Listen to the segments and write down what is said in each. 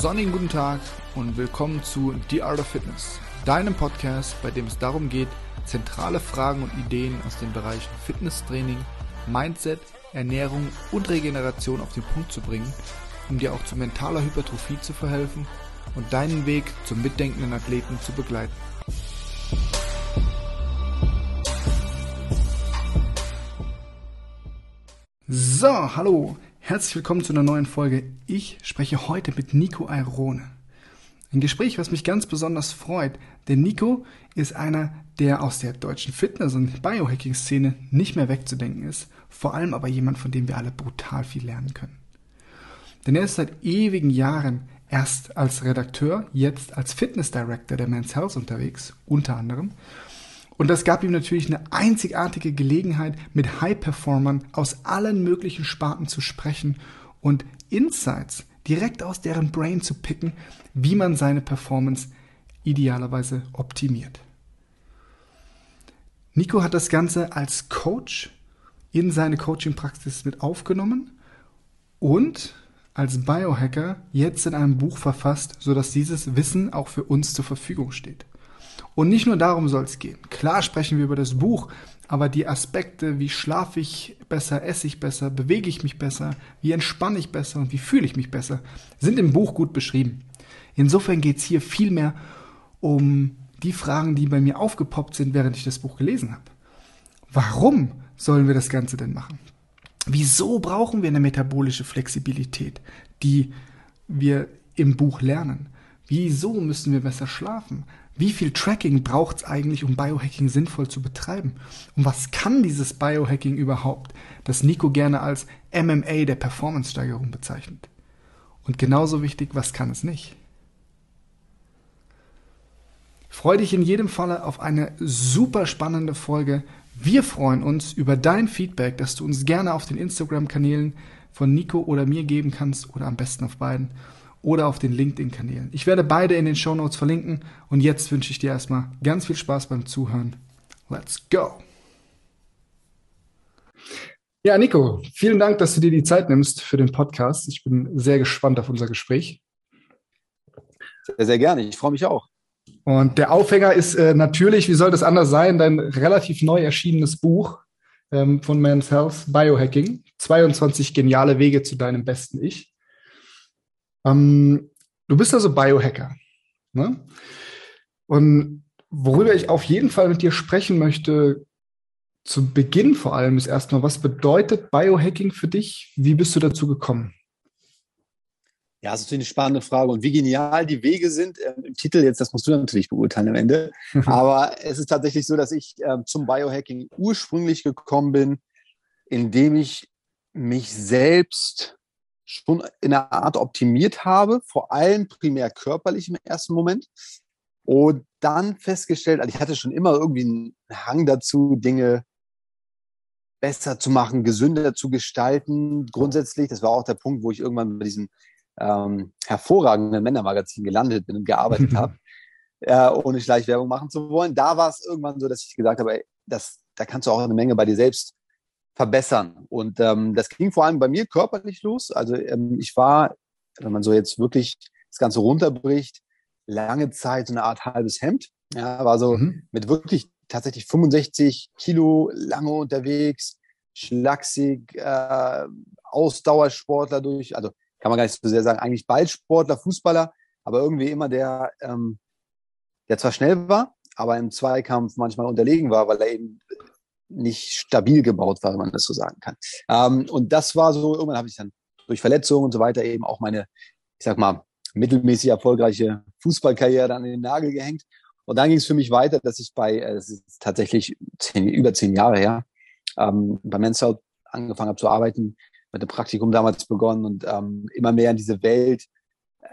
sonnigen guten Tag und willkommen zu The Art of Fitness, deinem Podcast, bei dem es darum geht, zentrale Fragen und Ideen aus den Bereichen Fitnesstraining, Mindset, Ernährung und Regeneration auf den Punkt zu bringen, um dir auch zu mentaler Hypertrophie zu verhelfen und deinen Weg zum mitdenkenden Athleten zu begleiten. So, hallo, herzlich willkommen zu einer neuen Folge. Ich spreche heute mit Nico Airone. Ein Gespräch, was mich ganz besonders freut, denn Nico ist einer, der aus der deutschen Fitness- und Biohacking-Szene nicht mehr wegzudenken ist, vor allem aber jemand, von dem wir alle brutal viel lernen können. Denn er ist seit ewigen Jahren erst als Redakteur, jetzt als Fitness Director der Men's Health unterwegs, unter anderem, und das gab ihm natürlich eine einzigartige Gelegenheit, mit High-Performern aus allen möglichen Sparten zu sprechen und Insights direkt aus deren Brain zu picken, wie man seine Performance idealerweise optimiert. Nico hat das Ganze als Coach in seine Coaching-Praxis mit aufgenommen und als Biohacker jetzt in einem Buch verfasst, sodass dieses Wissen auch für uns zur Verfügung steht. Und nicht nur darum soll es gehen. Klar sprechen wir über das Buch, aber die Aspekte, wie schlafe ich besser, esse ich besser, bewege ich mich besser, wie entspanne ich besser und wie fühle ich mich besser, sind im Buch gut beschrieben. Insofern geht es hier vielmehr um die Fragen, die bei mir aufgepoppt sind, während ich das Buch gelesen habe. Warum sollen wir das Ganze denn machen? Wieso brauchen wir eine metabolische Flexibilität, die wir im Buch lernen? Wieso müssen wir besser schlafen? Wie viel Tracking braucht es eigentlich, um Biohacking sinnvoll zu betreiben? Und was kann dieses Biohacking überhaupt, das Nico gerne als MMA der Performance-Steigerung bezeichnet? Und genauso wichtig, was kann es nicht? Freue dich in jedem Falle auf eine super spannende Folge. Wir freuen uns über dein Feedback, das du uns gerne auf den Instagram-Kanälen von Nico oder mir geben kannst oder am besten auf beiden oder auf den LinkedIn-Kanälen. Ich werde beide in den Show Notes verlinken und jetzt wünsche ich dir erstmal ganz viel Spaß beim Zuhören. Let's go! Ja, Nico, vielen Dank, dass du dir die Zeit nimmst für den Podcast. Ich bin sehr gespannt auf unser Gespräch. Sehr, sehr gerne. Ich freue mich auch. Und der Aufhänger ist äh, natürlich, wie soll das anders sein, dein relativ neu erschienenes Buch ähm, von Men's Health, Biohacking. 22 geniale Wege zu deinem besten Ich. Ähm, du bist also Biohacker. Ne? Und worüber ich auf jeden Fall mit dir sprechen möchte, zu Beginn vor allem, ist erstmal, was bedeutet Biohacking für dich? Wie bist du dazu gekommen? Ja, das ist eine spannende Frage. Und wie genial die Wege sind äh, im Titel, jetzt, das musst du natürlich beurteilen am Ende. Aber es ist tatsächlich so, dass ich äh, zum Biohacking ursprünglich gekommen bin, indem ich mich selbst schon in einer Art optimiert habe, vor allem primär körperlich im ersten Moment. Und dann festgestellt, also ich hatte schon immer irgendwie einen Hang dazu, Dinge besser zu machen, gesünder zu gestalten. Grundsätzlich, das war auch der Punkt, wo ich irgendwann bei diesem ähm, hervorragenden Männermagazin gelandet bin und gearbeitet habe, äh, ohne Schleichwerbung machen zu wollen. Da war es irgendwann so, dass ich gesagt habe, ey, das, da kannst du auch eine Menge bei dir selbst verbessern. Und ähm, das ging vor allem bei mir körperlich los. Also ähm, ich war, wenn man so jetzt wirklich das Ganze runterbricht, lange Zeit so eine Art halbes Hemd. Ja, war so mhm. mit wirklich tatsächlich 65 Kilo lange unterwegs, schlaksig, äh, Ausdauersportler durch, also kann man gar nicht so sehr sagen, eigentlich Ballsportler, Fußballer, aber irgendwie immer der, ähm, der zwar schnell war, aber im Zweikampf manchmal unterlegen war, weil er eben nicht stabil gebaut war, wenn man das so sagen kann. Ähm, und das war so, irgendwann habe ich dann durch Verletzungen und so weiter eben auch meine, ich sag mal, mittelmäßig erfolgreiche Fußballkarriere an den Nagel gehängt. Und dann ging es für mich weiter, dass ich bei, äh, es ist tatsächlich zehn, über zehn Jahre her, ähm, bei Men's angefangen habe zu arbeiten, mit dem Praktikum damals begonnen und ähm, immer mehr in diese Welt äh,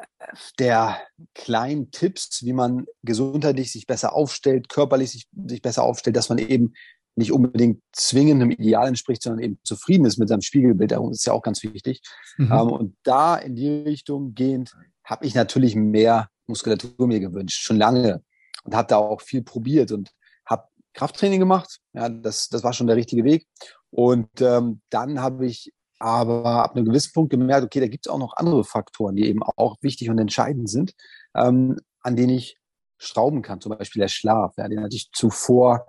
der kleinen Tipps, wie man gesundheitlich sich besser aufstellt, körperlich sich, sich besser aufstellt, dass man eben nicht unbedingt zwingend einem Ideal entspricht, sondern eben zufrieden ist mit seinem Spiegelbild. Das ist ja auch ganz wichtig. Mhm. Ähm, und da in die Richtung gehend habe ich natürlich mehr Muskulatur mir gewünscht, schon lange. Und habe da auch viel probiert und habe Krafttraining gemacht. Ja, das, das war schon der richtige Weg. Und ähm, dann habe ich aber ab einem gewissen Punkt gemerkt, okay, da gibt es auch noch andere Faktoren, die eben auch wichtig und entscheidend sind, ähm, an denen ich schrauben kann. Zum Beispiel der Schlaf, ja, den hatte ich zuvor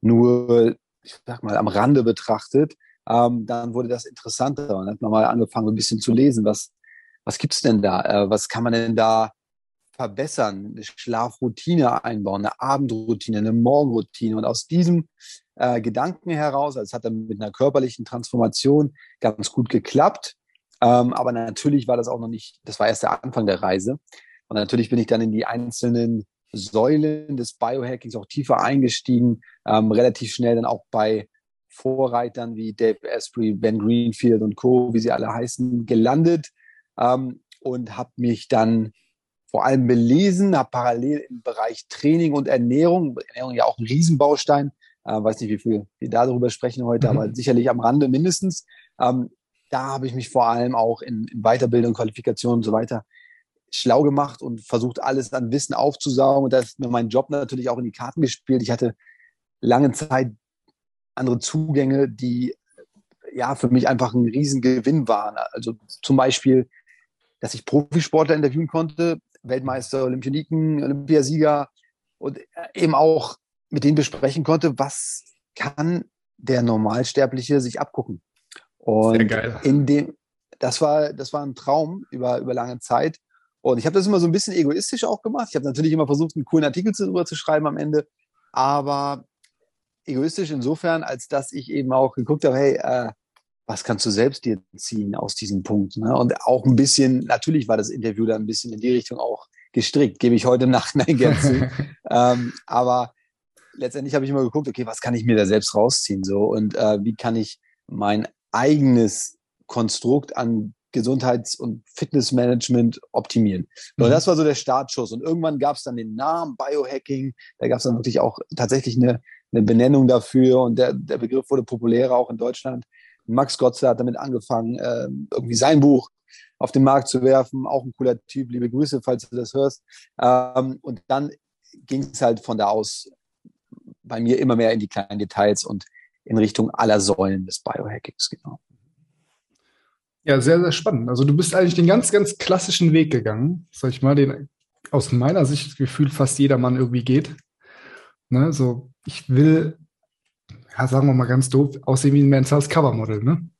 nur, ich sag mal, am Rande betrachtet. Ähm, dann wurde das interessanter und dann hat man mal angefangen, ein bisschen zu lesen, was, was gibt's denn da? Äh, was kann man denn da verbessern? Eine Schlafroutine einbauen, eine Abendroutine, eine Morgenroutine. Und aus diesem äh, Gedanken heraus, also es hat dann mit einer körperlichen Transformation ganz gut geklappt. Ähm, aber natürlich war das auch noch nicht, das war erst der Anfang der Reise. Und natürlich bin ich dann in die einzelnen Säulen des Biohackings auch tiefer eingestiegen, ähm, relativ schnell dann auch bei Vorreitern wie Dave Asprey, Ben Greenfield und Co., wie sie alle heißen, gelandet ähm, und habe mich dann vor allem belesen, habe parallel im Bereich Training und Ernährung, Ernährung ja auch ein Riesenbaustein, äh, weiß nicht, wie viel wir darüber sprechen heute, mhm. aber sicherlich am Rande mindestens. Ähm, da habe ich mich vor allem auch in, in Weiterbildung, Qualifikation und so weiter schlau gemacht und versucht, alles an Wissen aufzusaugen. Und da ist mir mein Job natürlich auch in die Karten gespielt. Ich hatte lange Zeit andere Zugänge, die ja für mich einfach ein Riesengewinn waren. Also zum Beispiel, dass ich Profisportler interviewen konnte, Weltmeister, Olympioniken, Olympiasieger und eben auch mit denen besprechen konnte, was kann der Normalsterbliche sich abgucken. Und Sehr geil. in dem, das war, das war ein Traum über, über lange Zeit. Und ich habe das immer so ein bisschen egoistisch auch gemacht. Ich habe natürlich immer versucht, einen coolen Artikel darüber zu schreiben am Ende. Aber egoistisch insofern, als dass ich eben auch geguckt habe, hey, äh, was kannst du selbst dir ziehen aus diesem Punkt? Ne? Und auch ein bisschen, natürlich war das Interview da ein bisschen in die Richtung auch gestrickt, gebe ich heute Nacht mein Geld ähm, aber letztendlich habe ich immer geguckt, okay, was kann ich mir da selbst rausziehen so und äh, wie kann ich mein eigenes Konstrukt an Gesundheits- und Fitnessmanagement optimieren. Mhm. Und das war so der Startschuss. Und irgendwann gab es dann den Namen Biohacking. Da gab es dann wirklich auch tatsächlich eine, eine Benennung dafür. Und der, der Begriff wurde populärer auch in Deutschland. Max Gotzler hat damit angefangen, äh, irgendwie sein Buch auf den Markt zu werfen. Auch ein cooler Typ. Liebe Grüße, falls du das hörst. Ähm, und dann ging es halt von da aus bei mir immer mehr in die kleinen Details und in Richtung aller Säulen des Biohackings, genau. Ja, sehr, sehr spannend. Also du bist eigentlich den ganz, ganz klassischen Weg gegangen, sag ich mal, den aus meiner Sicht das Gefühl fast jeder Mann irgendwie geht. Ne, so, ich will, ja, sagen wir mal ganz doof, aussehen wie ein Men's Covermodel, ne?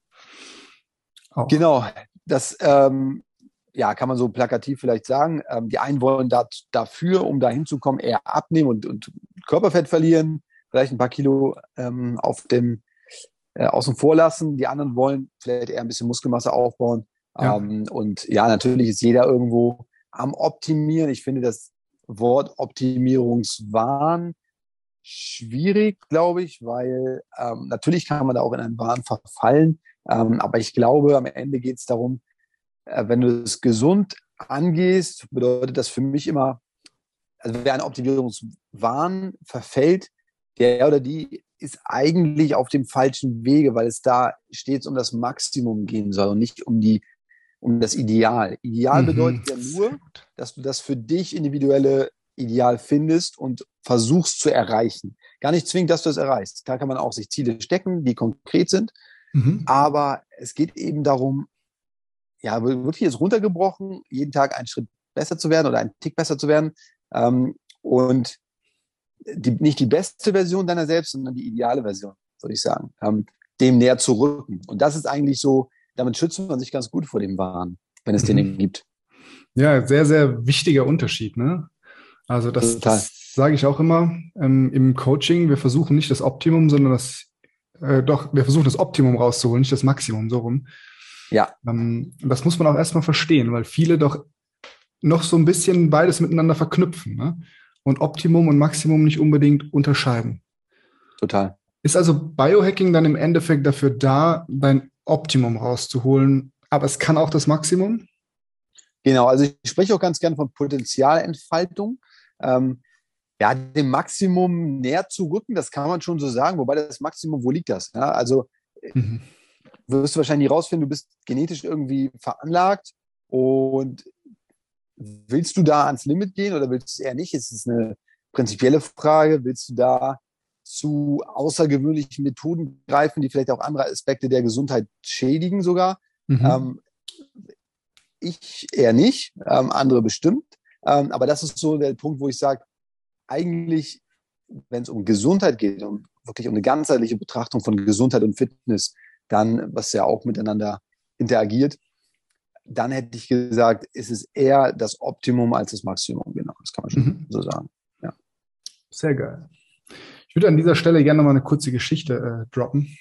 Auch. Genau, das ähm, ja, kann man so plakativ vielleicht sagen. Ähm, die einen wollen da, dafür, um da hinzukommen, eher abnehmen und, und Körperfett verlieren, vielleicht ein paar Kilo ähm, auf dem äh, außen vor lassen. Die anderen wollen vielleicht eher ein bisschen Muskelmasse aufbauen. Ja. Ähm, und ja, natürlich ist jeder irgendwo am Optimieren. Ich finde das Wort Optimierungswahn schwierig, glaube ich, weil ähm, natürlich kann man da auch in einen Wahn verfallen. Ähm, aber ich glaube, am Ende geht es darum, äh, wenn du es gesund angehst, bedeutet das für mich immer, also wer einen Optimierungswahn verfällt, der oder die ist eigentlich auf dem falschen Wege, weil es da stets um das Maximum gehen soll und nicht um die um das Ideal. Ideal mhm. bedeutet ja nur, dass du das für dich individuelle Ideal findest und versuchst zu erreichen. Gar nicht zwingend, dass du es erreichst. Da kann man auch sich Ziele stecken, die konkret sind. Mhm. Aber es geht eben darum, ja, wirklich jetzt runtergebrochen, jeden Tag einen Schritt besser zu werden oder einen Tick besser zu werden. Ähm, und die, nicht die beste Version deiner selbst, sondern die ideale Version, würde ich sagen, ähm, dem näher zu rücken. Und das ist eigentlich so, damit schützt man sich ganz gut vor dem Wahn, wenn es mhm. den gibt. Ja, sehr, sehr wichtiger Unterschied. Ne? Also das, das sage ich auch immer ähm, im Coaching. Wir versuchen nicht das Optimum, sondern das, äh, doch, wir versuchen das Optimum rauszuholen, nicht das Maximum, so rum. Ja. Ähm, das muss man auch erstmal verstehen, weil viele doch noch so ein bisschen beides miteinander verknüpfen. Ne? Und Optimum und Maximum nicht unbedingt unterscheiden. Total. Ist also Biohacking dann im Endeffekt dafür da, dein Optimum rauszuholen, aber es kann auch das Maximum? Genau, also ich spreche auch ganz gern von Potenzialentfaltung. Ähm, ja, dem Maximum näher zu rücken, das kann man schon so sagen, wobei das Maximum, wo liegt das? Ja, also mhm. wirst du wahrscheinlich rausfinden, du bist genetisch irgendwie veranlagt und willst du da ans Limit gehen oder willst du es eher nicht? Es ist eine prinzipielle Frage. Willst du da zu außergewöhnlichen Methoden greifen, die vielleicht auch andere Aspekte der Gesundheit schädigen sogar. Mhm. Ähm, ich eher nicht, ähm, andere bestimmt. Ähm, aber das ist so der Punkt, wo ich sage, eigentlich, wenn es um Gesundheit geht, um wirklich um eine ganzheitliche Betrachtung von Gesundheit und Fitness, dann, was ja auch miteinander interagiert, dann hätte ich gesagt, ist es eher das Optimum als das Maximum. Genau, das kann man schon mhm. so sagen. Ja. Sehr geil. Ich würde an dieser Stelle gerne noch mal eine kurze Geschichte äh, droppen.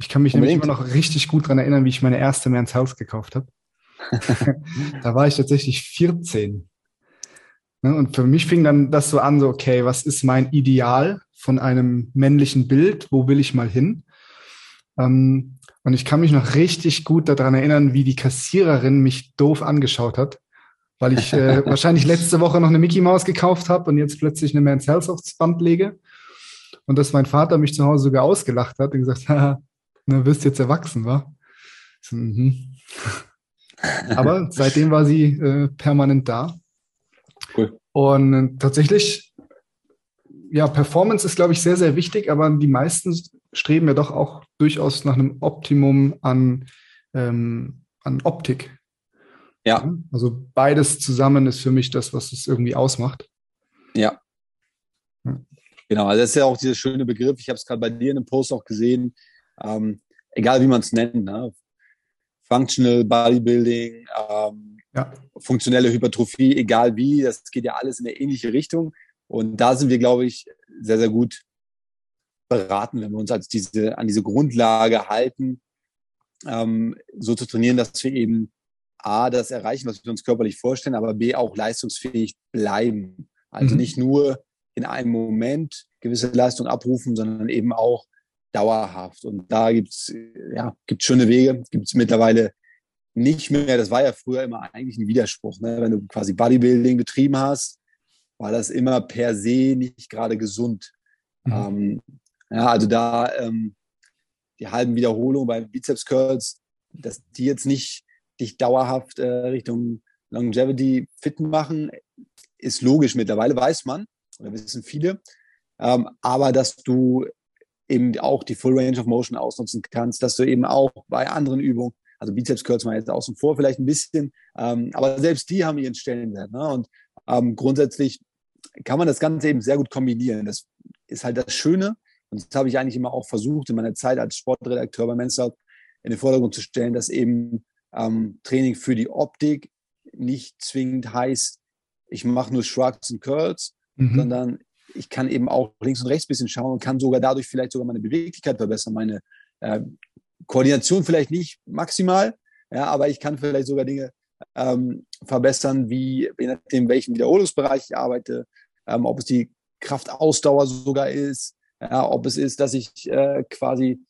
Ich kann mich Unbedingt. nämlich immer noch richtig gut daran erinnern, wie ich meine erste Man's House gekauft habe. da war ich tatsächlich 14. Ne, und für mich fing dann das so an, so, okay, was ist mein Ideal von einem männlichen Bild? Wo will ich mal hin? Ähm, und ich kann mich noch richtig gut daran erinnern, wie die Kassiererin mich doof angeschaut hat, weil ich äh, wahrscheinlich letzte Woche noch eine Mickey Maus gekauft habe und jetzt plötzlich eine Man's Health aufs Band lege. Und dass mein Vater mich zu Hause sogar ausgelacht hat und gesagt, haha, du wirst jetzt erwachsen, wa? So, mhm. Aber seitdem war sie äh, permanent da. Cool. Und tatsächlich, ja, Performance ist, glaube ich, sehr, sehr wichtig, aber die meisten streben ja doch auch durchaus nach einem Optimum an, ähm, an Optik. Ja. Also beides zusammen ist für mich das, was es irgendwie ausmacht. Ja. Hm. Genau, also das ist ja auch dieser schöne Begriff. Ich habe es gerade bei dir in einem Post auch gesehen. Ähm, egal wie man es nennt, ne? Functional Bodybuilding, ähm, ja. funktionelle Hypertrophie, egal wie, das geht ja alles in eine ähnliche Richtung. Und da sind wir, glaube ich, sehr, sehr gut beraten, wenn wir uns als diese, an diese Grundlage halten, ähm, so zu trainieren, dass wir eben A, das erreichen, was wir uns körperlich vorstellen, aber B, auch leistungsfähig bleiben. Also mhm. nicht nur in einem Moment gewisse Leistung abrufen, sondern eben auch dauerhaft. Und da gibt's ja, gibt's schöne Wege, gibt's mittlerweile nicht mehr. Das war ja früher immer eigentlich ein Widerspruch. Ne? Wenn du quasi Bodybuilding betrieben hast, war das immer per se nicht gerade gesund. Mhm. Ähm, ja, also da ähm, die halben Wiederholungen bei Bizeps Curls, dass die jetzt nicht dich dauerhaft äh, Richtung Longevity fit machen, ist logisch mittlerweile, weiß man, oder wissen viele. Ähm, aber dass du eben auch die Full Range of Motion ausnutzen kannst, dass du eben auch bei anderen Übungen, also Bizeps Curls mal jetzt außen vor vielleicht ein bisschen, ähm, aber selbst die haben ihren Stellenwert. Ne? Und ähm, grundsätzlich kann man das Ganze eben sehr gut kombinieren. Das ist halt das Schöne. Und das habe ich eigentlich immer auch versucht, in meiner Zeit als Sportredakteur bei Men's Health in den Vordergrund zu stellen, dass eben ähm, Training für die Optik nicht zwingend heißt, ich mache nur Shrugs und Curls, mhm. sondern ich kann eben auch links und rechts ein bisschen schauen und kann sogar dadurch vielleicht sogar meine Beweglichkeit verbessern, meine äh, Koordination vielleicht nicht maximal, ja, aber ich kann vielleicht sogar Dinge ähm, verbessern, wie je nachdem, welchen Wiederholungsbereich ich arbeite, ähm, ob es die Kraftausdauer sogar ist, ja, ob es ist, dass ich äh, quasi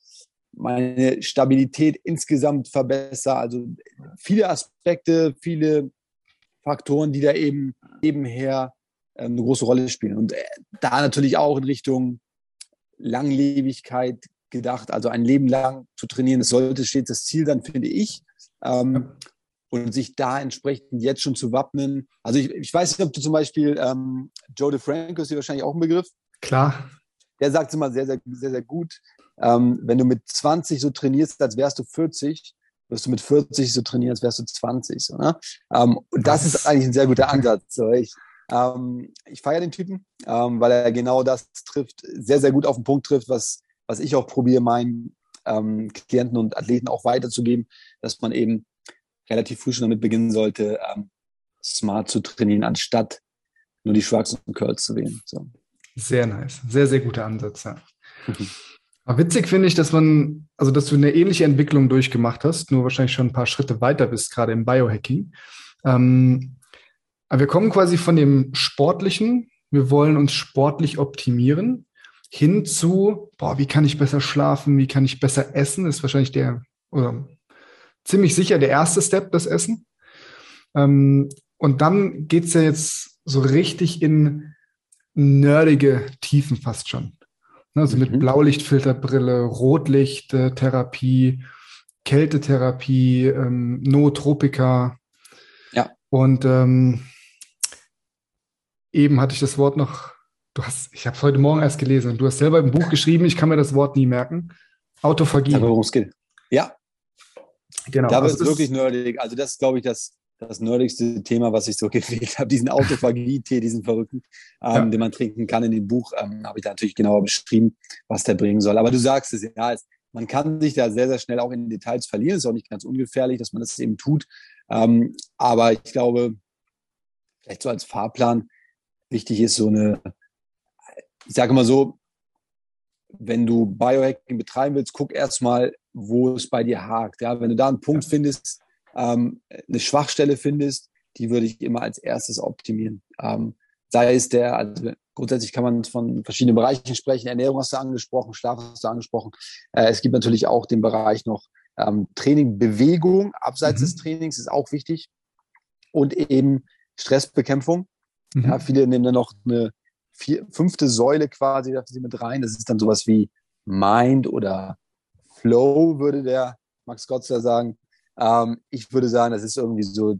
meine Stabilität insgesamt verbessere. Also viele Aspekte, viele Faktoren, die da eben nebenher äh, eine große Rolle spielen. Und äh, da natürlich auch in Richtung Langlebigkeit gedacht, also ein Leben lang zu trainieren. Das sollte stets das Ziel dann, finde ich. Ähm, und sich da entsprechend jetzt schon zu wappnen. Also ich, ich weiß nicht, ob du zum Beispiel ähm, Joe DeFranco ist dir wahrscheinlich auch ein Begriff. Klar. Der sagt es immer sehr, sehr, sehr, sehr gut. Ähm, wenn du mit 20 so trainierst, als wärst du 40, wirst du mit 40 so trainieren, als wärst du 20. So, ne? ähm, und das ist eigentlich ein sehr guter Ansatz. So. Ich, ähm, ich feiere den Typen, ähm, weil er genau das trifft, sehr, sehr gut auf den Punkt trifft, was, was ich auch probiere, meinen ähm, Klienten und Athleten auch weiterzugeben, dass man eben relativ früh schon damit beginnen sollte, ähm, smart zu trainieren, anstatt nur die schwarzen Curls zu wählen. So. Sehr nice. Sehr, sehr guter Ansatz, ja. Aber witzig finde ich, dass man, also dass du eine ähnliche Entwicklung durchgemacht hast, nur wahrscheinlich schon ein paar Schritte weiter bist, gerade im Biohacking. Ähm, aber wir kommen quasi von dem Sportlichen, wir wollen uns sportlich optimieren, hin zu, boah, wie kann ich besser schlafen, wie kann ich besser essen, ist wahrscheinlich der, oder ziemlich sicher der erste Step, das Essen. Ähm, und dann geht's ja jetzt so richtig in nerdige Tiefen fast schon. Ne, also mhm. mit Blaulichtfilterbrille, Rotlichttherapie, Kältetherapie, ähm, Nootropika. Ja. Und ähm, eben hatte ich das Wort noch Du hast, ich habe es heute Morgen erst gelesen. Du hast selber im Buch geschrieben, ich kann mir das Wort nie merken. Autophagie. worum es geht. Ja. Genau. Da wird es wirklich nerdig. Also das ist, glaube ich, das, das nerdigste Thema, was ich so gewählt habe. Diesen Autophagie-Tee, diesen verrückten, ähm, ja. den man trinken kann in dem Buch, ähm, habe ich da natürlich genauer beschrieben, was der bringen soll. Aber du sagst es, ja, es, man kann sich da sehr, sehr schnell auch in Details verlieren. Ist auch nicht ganz ungefährlich, dass man das eben tut. Ähm, aber ich glaube, vielleicht so als Fahrplan wichtig ist so eine, ich sage mal so, wenn du Biohacking betreiben willst, guck erstmal, wo es bei dir hakt. Ja, wenn du da einen Punkt findest, ähm, eine Schwachstelle findest, die würde ich immer als erstes optimieren. Ähm, sei es der, also grundsätzlich kann man von verschiedenen Bereichen sprechen. Ernährung hast du angesprochen, Schlaf hast du angesprochen. Äh, es gibt natürlich auch den Bereich noch ähm, Training, Bewegung, abseits mhm. des Trainings ist auch wichtig. Und eben Stressbekämpfung. Mhm. Ja, viele nehmen dann noch eine vier, fünfte Säule quasi dafür mit rein. Das ist dann sowas wie Mind oder Flow, würde der Max Gotzler sagen. Ähm, ich würde sagen, das ist irgendwie so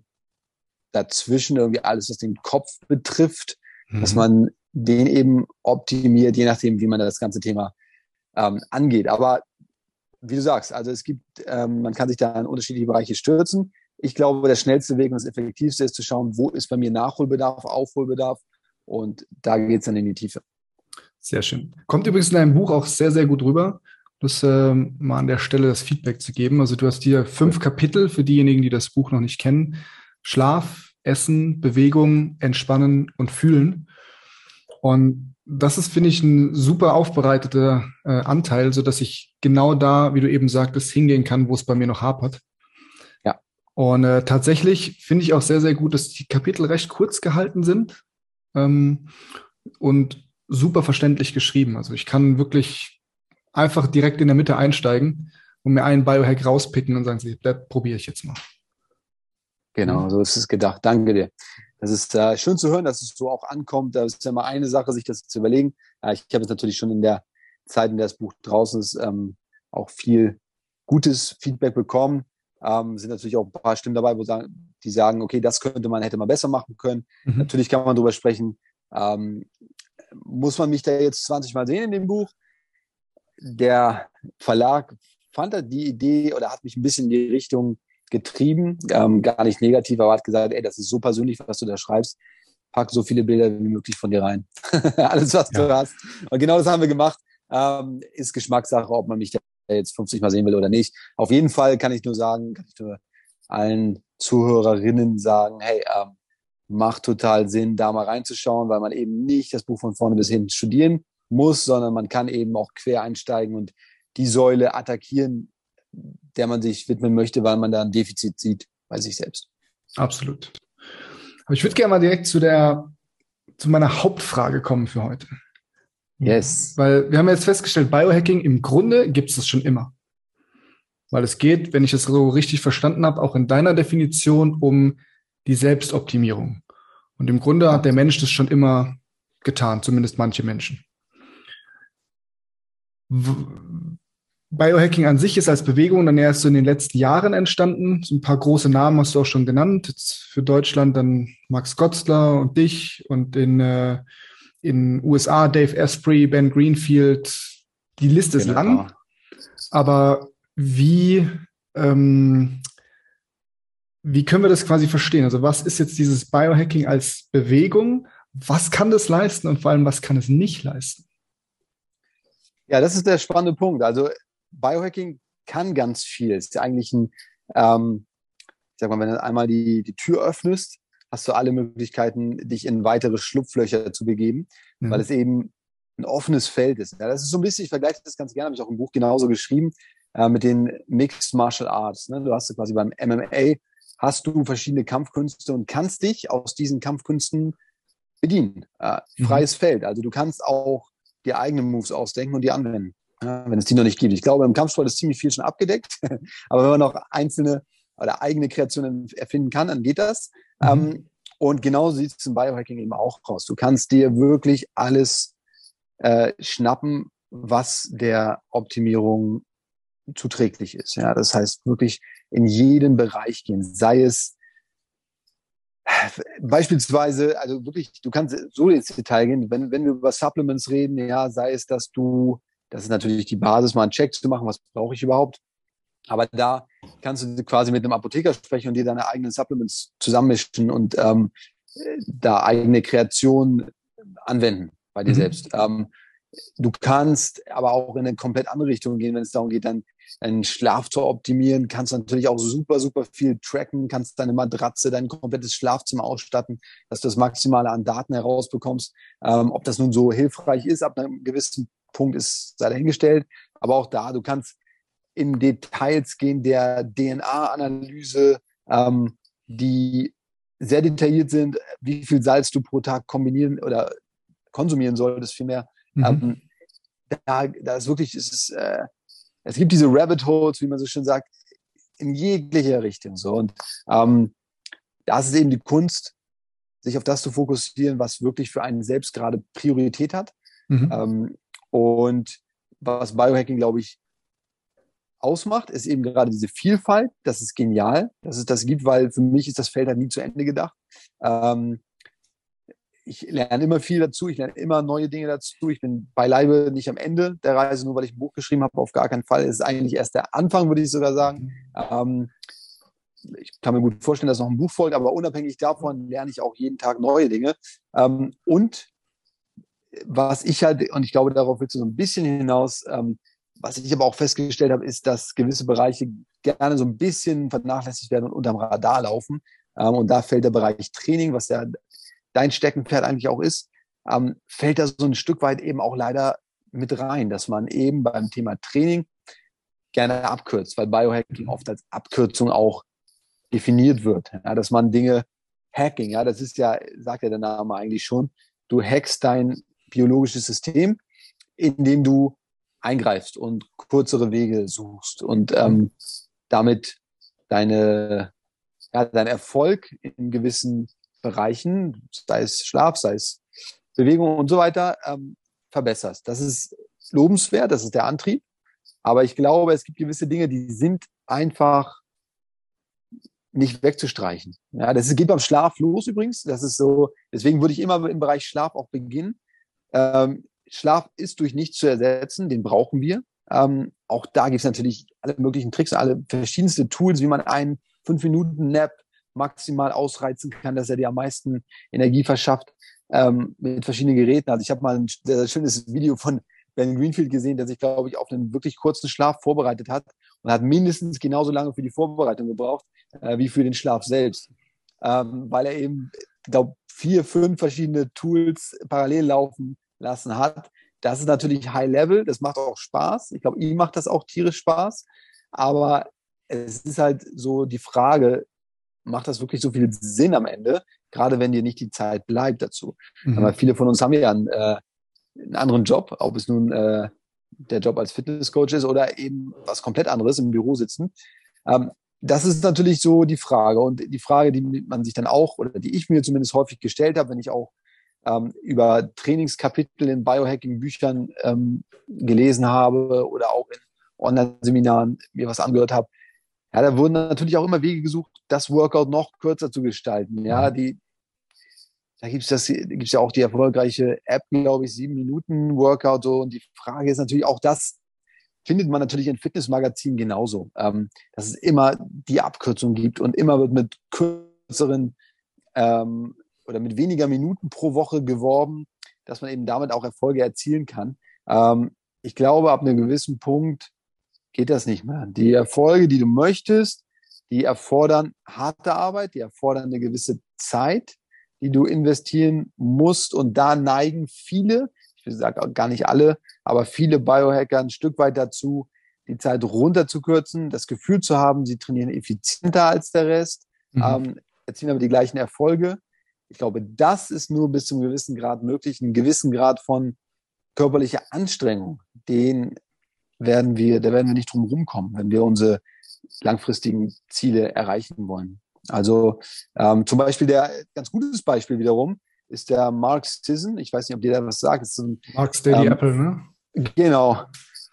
dazwischen irgendwie alles, was den Kopf betrifft, mhm. dass man den eben optimiert, je nachdem, wie man das ganze Thema ähm, angeht. Aber wie du sagst, also es gibt, ähm, man kann sich da in unterschiedliche Bereiche stürzen. Ich glaube, der schnellste Weg und das effektivste ist zu schauen, wo ist bei mir Nachholbedarf, Aufholbedarf und da geht es dann in die Tiefe. Sehr schön. Kommt übrigens in deinem Buch auch sehr, sehr gut rüber, das äh, mal an der Stelle das Feedback zu geben. Also du hast hier fünf Kapitel für diejenigen, die das Buch noch nicht kennen. Schlaf, Essen, Bewegung, Entspannen und Fühlen. Und das ist, finde ich, ein super aufbereiteter äh, Anteil, so dass ich genau da, wie du eben sagtest, hingehen kann, wo es bei mir noch hapert. Ja. Und äh, tatsächlich finde ich auch sehr, sehr gut, dass die Kapitel recht kurz gehalten sind ähm, und super verständlich geschrieben. Also ich kann wirklich einfach direkt in der Mitte einsteigen und mir einen Biohack rauspicken und sagen, das probiere ich jetzt mal. Genau, so ist es gedacht. Danke dir. Das ist äh, schön zu hören, dass es so auch ankommt. Das ist ja mal eine Sache, sich das zu überlegen. Ja, ich habe jetzt natürlich schon in der Zeit, in der das Buch draußen ist, ähm, auch viel gutes Feedback bekommen. Ähm, sind natürlich auch ein paar Stimmen dabei, wo sagen, die sagen, okay, das könnte man, hätte man besser machen können. Mhm. Natürlich kann man darüber sprechen. Ähm, muss man mich da jetzt 20 Mal sehen in dem Buch? Der Verlag fand die Idee oder hat mich ein bisschen in die Richtung getrieben, ähm, gar nicht negativ, aber hat gesagt, ey, das ist so persönlich, was du da schreibst. Pack so viele Bilder wie möglich von dir rein. Alles, was ja. du hast. Und genau das haben wir gemacht. Ähm, ist Geschmackssache, ob man mich da jetzt 50 Mal sehen will oder nicht. Auf jeden Fall kann ich nur sagen, kann ich nur allen Zuhörerinnen sagen, hey, ähm, macht total Sinn, da mal reinzuschauen, weil man eben nicht das Buch von vorne bis hinten studieren muss, sondern man kann eben auch quer einsteigen und die Säule attackieren, der man sich widmen möchte, weil man da ein Defizit sieht bei sich selbst. Absolut. Aber ich würde gerne mal direkt zu der, zu meiner Hauptfrage kommen für heute. Yes. Weil wir haben jetzt festgestellt, Biohacking im Grunde gibt es das schon immer. Weil es geht, wenn ich es so richtig verstanden habe, auch in deiner Definition um die Selbstoptimierung. Und im Grunde hat der Mensch das schon immer getan, zumindest manche Menschen. Biohacking an sich ist als Bewegung dann erst so in den letzten Jahren entstanden. So ein paar große Namen hast du auch schon genannt. Jetzt für Deutschland dann Max Gotzler und dich und in äh, in USA Dave Asprey, Ben Greenfield. Die Liste ist genau. lang, aber wie ähm, wie können wir das quasi verstehen? Also was ist jetzt dieses Biohacking als Bewegung? Was kann das leisten und vor allem was kann es nicht leisten? Ja, das ist der spannende Punkt. Also Biohacking kann ganz viel. Es ist ja eigentlich ein, ähm, ich sag mal, wenn du einmal die, die Tür öffnest, hast du alle Möglichkeiten, dich in weitere Schlupflöcher zu begeben, mhm. weil es eben ein offenes Feld ist. Ja, das ist so ein bisschen, ich vergleiche das ganz gerne, habe ich auch im Buch genauso geschrieben, äh, mit den Mixed Martial Arts. Ne? Du hast quasi beim MMA, hast du verschiedene Kampfkünste und kannst dich aus diesen Kampfkünsten bedienen. Äh, mhm. freies mhm. Feld. Also du kannst auch dir eigene Moves ausdenken und die anwenden wenn es die noch nicht gibt. Ich glaube, im Kampfsport ist ziemlich viel schon abgedeckt, aber wenn man noch einzelne oder eigene Kreationen erfinden kann, dann geht das. Mhm. Ähm, und genauso sieht es im Biohacking eben auch raus. Du kannst dir wirklich alles äh, schnappen, was der Optimierung zuträglich ist. Ja, das heißt wirklich in jeden Bereich gehen, sei es beispielsweise, also wirklich, du kannst so ins Detail gehen, wenn, wenn wir über Supplements reden, ja, sei es, dass du, das ist natürlich die Basis, mal einen Check zu machen, was brauche ich überhaupt. Aber da kannst du quasi mit einem Apotheker sprechen und dir deine eigenen Supplements zusammenmischen und ähm, da eigene Kreation anwenden bei dir mhm. selbst. Ähm, du kannst aber auch in eine komplett andere Richtung gehen, wenn es darum geht, dann deinen Schlaf zu optimieren, kannst natürlich auch super, super viel tracken, kannst deine Matratze, dein komplettes Schlafzimmer ausstatten, dass du das Maximale an Daten herausbekommst. Ähm, ob das nun so hilfreich ist, ab einem gewissen Punkt ist sei dahingestellt. Aber auch da, du kannst in Details gehen der DNA-Analyse, ähm, die sehr detailliert sind, wie viel Salz du pro Tag kombinieren oder konsumieren solltest, vielmehr. Mhm. Ähm, da, da ist wirklich, es ist, äh, es gibt diese Rabbit Holes, wie man so schön sagt, in jeglicher Richtung. So. Und ähm, das ist eben die Kunst, sich auf das zu fokussieren, was wirklich für einen selbst gerade Priorität hat. Mhm. Ähm, und was Biohacking, glaube ich, ausmacht, ist eben gerade diese Vielfalt. Das ist genial, dass es das gibt, weil für mich ist das Feld halt nie zu Ende gedacht. Ähm, ich lerne immer viel dazu, ich lerne immer neue Dinge dazu. Ich bin beileibe nicht am Ende der Reise, nur weil ich ein Buch geschrieben habe, auf gar keinen Fall. Es ist eigentlich erst der Anfang, würde ich sogar sagen. Ähm, ich kann mir gut vorstellen, dass noch ein Buch folgt, aber unabhängig davon lerne ich auch jeden Tag neue Dinge. Ähm, und was ich halt, und ich glaube, darauf willst du so ein bisschen hinaus, ähm, was ich aber auch festgestellt habe, ist, dass gewisse Bereiche gerne so ein bisschen vernachlässigt werden und unterm Radar laufen. Ähm, und da fällt der Bereich Training, was ja dein Steckenpferd eigentlich auch ist, ähm, fällt da so ein Stück weit eben auch leider mit rein, dass man eben beim Thema Training gerne abkürzt, weil Biohacking oft als Abkürzung auch definiert wird. Ja, dass man Dinge Hacking, ja, das ist ja, sagt ja der Name eigentlich schon, du hackst dein biologisches System, indem du eingreifst und kürzere Wege suchst und ähm, damit deine, ja, dein Erfolg in gewissen Bereichen, sei es Schlaf, sei es Bewegung und so weiter, ähm, verbesserst. Das ist lobenswert, das ist der Antrieb. Aber ich glaube, es gibt gewisse Dinge, die sind einfach nicht wegzustreichen. Ja, das geht beim Schlaf los übrigens. Das ist so, deswegen würde ich immer im Bereich Schlaf auch beginnen. Ähm, Schlaf ist durch nichts zu ersetzen, den brauchen wir. Ähm, auch da gibt es natürlich alle möglichen Tricks, alle verschiedenste Tools, wie man einen fünf Minuten Nap maximal ausreizen kann, dass er dir am meisten Energie verschafft ähm, mit verschiedenen Geräten. Also ich habe mal ein sehr, sehr schönes Video von Ben Greenfield gesehen, der sich, glaube ich, auf einen wirklich kurzen Schlaf vorbereitet hat und hat mindestens genauso lange für die Vorbereitung gebraucht äh, wie für den Schlaf selbst, ähm, weil er eben, glaube vier, fünf verschiedene Tools parallel laufen lassen hat. Das ist natürlich High Level, das macht auch Spaß. Ich glaube, ihm macht das auch tierisch Spaß. Aber es ist halt so die Frage, macht das wirklich so viel Sinn am Ende, gerade wenn dir nicht die Zeit bleibt dazu. Mhm. Aber viele von uns haben ja einen, äh, einen anderen Job, ob es nun äh, der Job als Fitnesscoach ist oder eben was komplett anderes im Büro sitzen. Ähm, das ist natürlich so die Frage und die Frage, die man sich dann auch oder die ich mir zumindest häufig gestellt habe, wenn ich auch ähm, über Trainingskapitel in Biohacking-Büchern ähm, gelesen habe oder auch in Online-Seminaren mir was angehört habe, ja, da wurden natürlich auch immer Wege gesucht, das Workout noch kürzer zu gestalten. Ja, mhm. die, da gibt's das, gibt's ja auch die erfolgreiche App, glaube ich, sieben Minuten Workout so. Und die Frage ist natürlich auch das, findet man natürlich in Fitnessmagazinen genauso, ähm, dass es immer die Abkürzung gibt und immer wird mit kürzeren ähm, oder mit weniger Minuten pro Woche geworben, dass man eben damit auch Erfolge erzielen kann. Ähm, ich glaube, ab einem gewissen Punkt geht das nicht mehr. Die Erfolge, die du möchtest, die erfordern harte Arbeit, die erfordern eine gewisse Zeit, die du investieren musst. Und da neigen viele, ich sage gar nicht alle, aber viele Biohacker ein Stück weit dazu, die Zeit runterzukürzen, das Gefühl zu haben, sie trainieren effizienter als der Rest, mhm. ähm, erzielen aber die gleichen Erfolge. Ich glaube, das ist nur bis zum gewissen Grad möglich, einen gewissen Grad von körperlicher Anstrengung, den werden wir, da werden wir nicht drum rumkommen, wenn wir unsere langfristigen Ziele erreichen wollen. Also ähm, zum Beispiel der ganz gutes Beispiel wiederum ist der Mark Sisson. Ich weiß nicht, ob dir da was sagt. Ein, Mark Steady ähm, Apple, ne? Genau.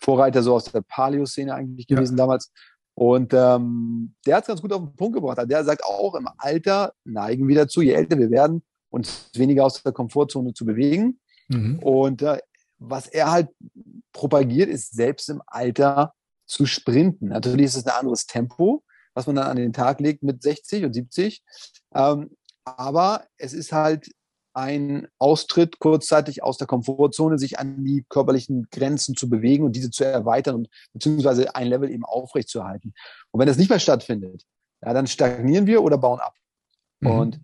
Vorreiter so aus der Paleo-Szene eigentlich gewesen ja. damals. Und ähm, der hat es ganz gut auf den Punkt gebracht. Also der sagt auch, im Alter neigen wir dazu, je älter wir werden, uns weniger aus der Komfortzone zu bewegen. Mhm. Und äh, was er halt propagiert, ist selbst im Alter zu sprinten. Natürlich ist es ein anderes Tempo, was man dann an den Tag legt mit 60 und 70. Ähm, aber es ist halt ein Austritt kurzzeitig aus der Komfortzone, sich an die körperlichen Grenzen zu bewegen und diese zu erweitern und beziehungsweise ein Level eben aufrechtzuerhalten. Und wenn das nicht mehr stattfindet, ja, dann stagnieren wir oder bauen ab. Mhm. Und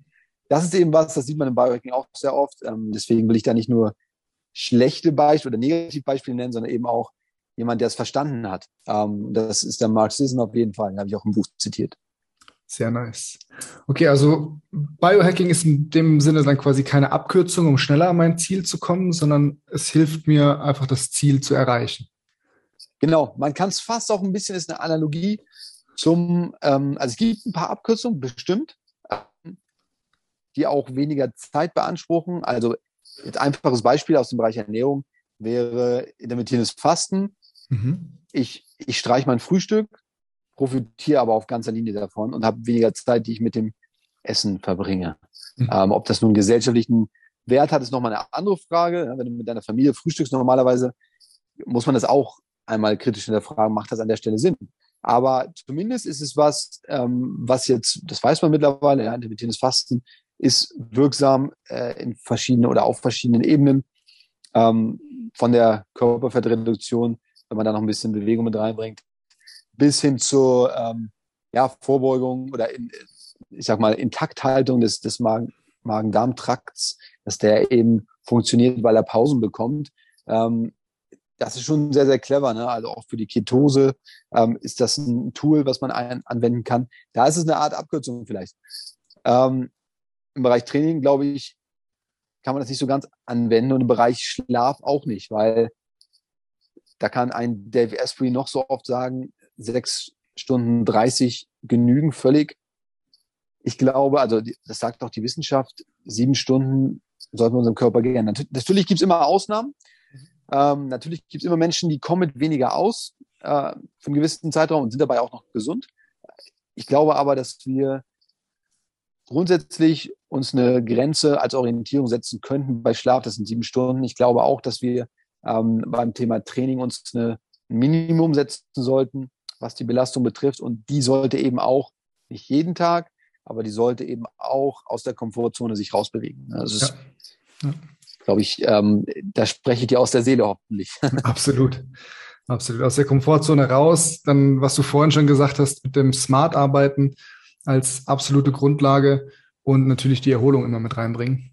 das ist eben was, das sieht man im Biohacking auch sehr oft. Ähm, deswegen will ich da nicht nur schlechte Beispiele oder Negativbeispiele nennen, sondern eben auch jemand, der es verstanden hat. Ähm, das ist der Mark Sisson auf jeden Fall, den habe ich auch im Buch zitiert. Sehr nice. Okay, also Biohacking ist in dem Sinne dann quasi keine Abkürzung, um schneller an mein Ziel zu kommen, sondern es hilft mir einfach das Ziel zu erreichen. Genau, man kann es fast auch ein bisschen, ist eine Analogie zum, ähm, also es gibt ein paar Abkürzungen, bestimmt, ähm, die auch weniger Zeit beanspruchen. Also ein einfaches Beispiel aus dem Bereich Ernährung wäre intermittierendes Fasten. Mhm. Ich, ich streiche mein Frühstück, profitiere aber auf ganzer Linie davon und habe weniger Zeit, die ich mit dem Essen verbringe. Mhm. Ähm, ob das nun gesellschaftlichen Wert hat, ist nochmal eine andere Frage. Wenn du mit deiner Familie frühstückst, normalerweise muss man das auch einmal kritisch hinterfragen, macht das an der Stelle Sinn? Aber zumindest ist es was, ähm, was jetzt, das weiß man mittlerweile, ja, intermittierendes Fasten ist wirksam äh, in verschiedenen oder auf verschiedenen Ebenen. Ähm, von der Körperfettreduktion, wenn man da noch ein bisschen Bewegung mit reinbringt, bis hin zur ähm, ja, Vorbeugung oder in, ich sag mal Intakthaltung des, des Magen, Magen-Darm-Trakts, dass der eben funktioniert, weil er Pausen bekommt. Ähm, das ist schon sehr, sehr clever. Ne? Also auch für die Ketose ähm, ist das ein Tool, was man ein, anwenden kann. Da ist es eine Art Abkürzung vielleicht. Ähm, Im Bereich Training, glaube ich, kann man das nicht so ganz anwenden und im Bereich Schlaf auch nicht, weil da kann ein Dave Asprey noch so oft sagen, sechs Stunden 30 genügen völlig. Ich glaube, also das sagt auch die Wissenschaft, sieben Stunden sollten wir unserem Körper gehen. Natürlich gibt es immer Ausnahmen. Ähm, natürlich gibt es immer Menschen, die kommen mit weniger aus äh, für einen gewissen Zeitraum und sind dabei auch noch gesund. Ich glaube aber, dass wir grundsätzlich uns eine Grenze als Orientierung setzen könnten bei Schlaf. Das sind sieben Stunden. Ich glaube auch, dass wir ähm, beim Thema Training uns eine, ein Minimum setzen sollten, was die Belastung betrifft. Und die sollte eben auch, nicht jeden Tag, aber die sollte eben auch aus der Komfortzone sich rausbewegen. Also ja. ja. glaube ich, ähm, da spreche ich dir aus der Seele hoffentlich. Absolut. Absolut. Aus der Komfortzone raus, dann, was du vorhin schon gesagt hast, mit dem Smart-Arbeiten als absolute Grundlage und natürlich die Erholung immer mit reinbringen.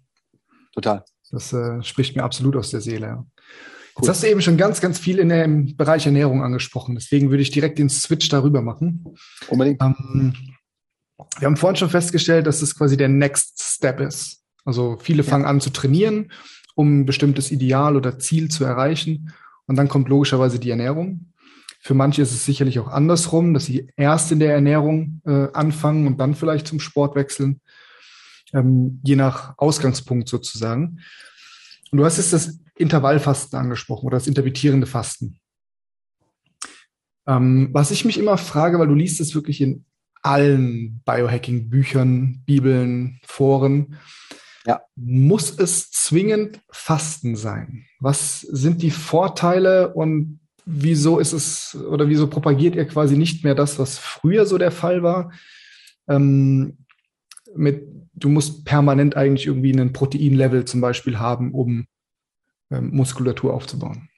Total. Das äh, spricht mir absolut aus der Seele. Ja. Jetzt hast du eben schon ganz, ganz viel in dem Bereich Ernährung angesprochen. Deswegen würde ich direkt den Switch darüber machen. Unbedingt. Ähm, wir haben vorhin schon festgestellt, dass es quasi der Next Step ist. Also viele fangen ja. an zu trainieren, um ein bestimmtes Ideal oder Ziel zu erreichen. Und dann kommt logischerweise die Ernährung. Für manche ist es sicherlich auch andersrum, dass sie erst in der Ernährung äh, anfangen und dann vielleicht zum Sport wechseln, ähm, je nach Ausgangspunkt sozusagen. Und du hast jetzt das Intervallfasten angesprochen oder das intermittierende Fasten. Ähm, was ich mich immer frage, weil du liest es wirklich in allen Biohacking-Büchern, Bibeln, Foren. Ja. Muss es zwingend Fasten sein? Was sind die Vorteile und wieso ist es oder wieso propagiert ihr quasi nicht mehr das, was früher so der Fall war? Ähm, mit, du musst permanent eigentlich irgendwie einen Proteinlevel zum Beispiel haben, um Muskulatur aufzubauen.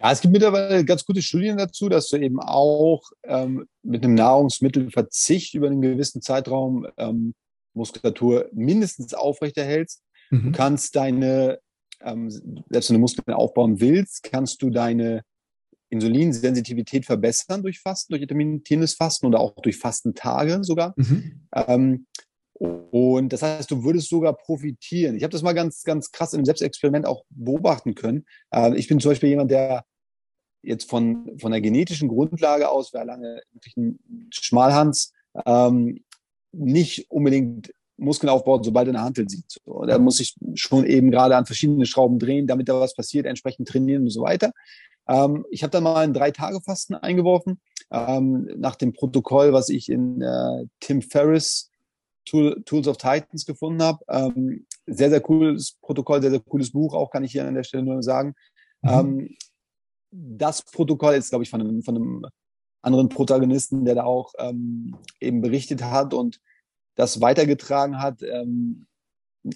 Ja, es gibt mittlerweile ganz gute Studien dazu, dass du eben auch ähm, mit einem Nahrungsmittelverzicht über einen gewissen Zeitraum ähm, Muskulatur mindestens aufrechterhältst. Mhm. Du kannst deine, ähm, selbst wenn du Muskeln aufbauen willst, kannst du deine Insulinsensitivität verbessern durch Fasten, durch intermittierendes Fasten oder auch durch Fastentage sogar. Mhm. Ähm, und das heißt, du würdest sogar profitieren. Ich habe das mal ganz, ganz krass im Selbstexperiment auch beobachten können. Äh, ich bin zum Beispiel jemand, der jetzt von, von der genetischen Grundlage aus, wer lange wirklich ein Schmalhans, ähm, nicht unbedingt Muskeln aufbaut, sobald er eine Hantel sieht. So, da muss ich schon eben gerade an verschiedene Schrauben drehen, damit da was passiert, entsprechend trainieren und so weiter. Ähm, ich habe dann mal ein Drei-Tage-Fasten eingeworfen, ähm, nach dem Protokoll, was ich in äh, Tim Ferriss Tool, Tools of Titans gefunden habe. Ähm, sehr, sehr cooles Protokoll, sehr, sehr cooles Buch, auch kann ich hier an der Stelle nur sagen. Mhm. Ähm, das Protokoll ist, glaube ich, von einem, von einem anderen Protagonisten, der da auch ähm, eben berichtet hat und das weitergetragen hat. Ähm,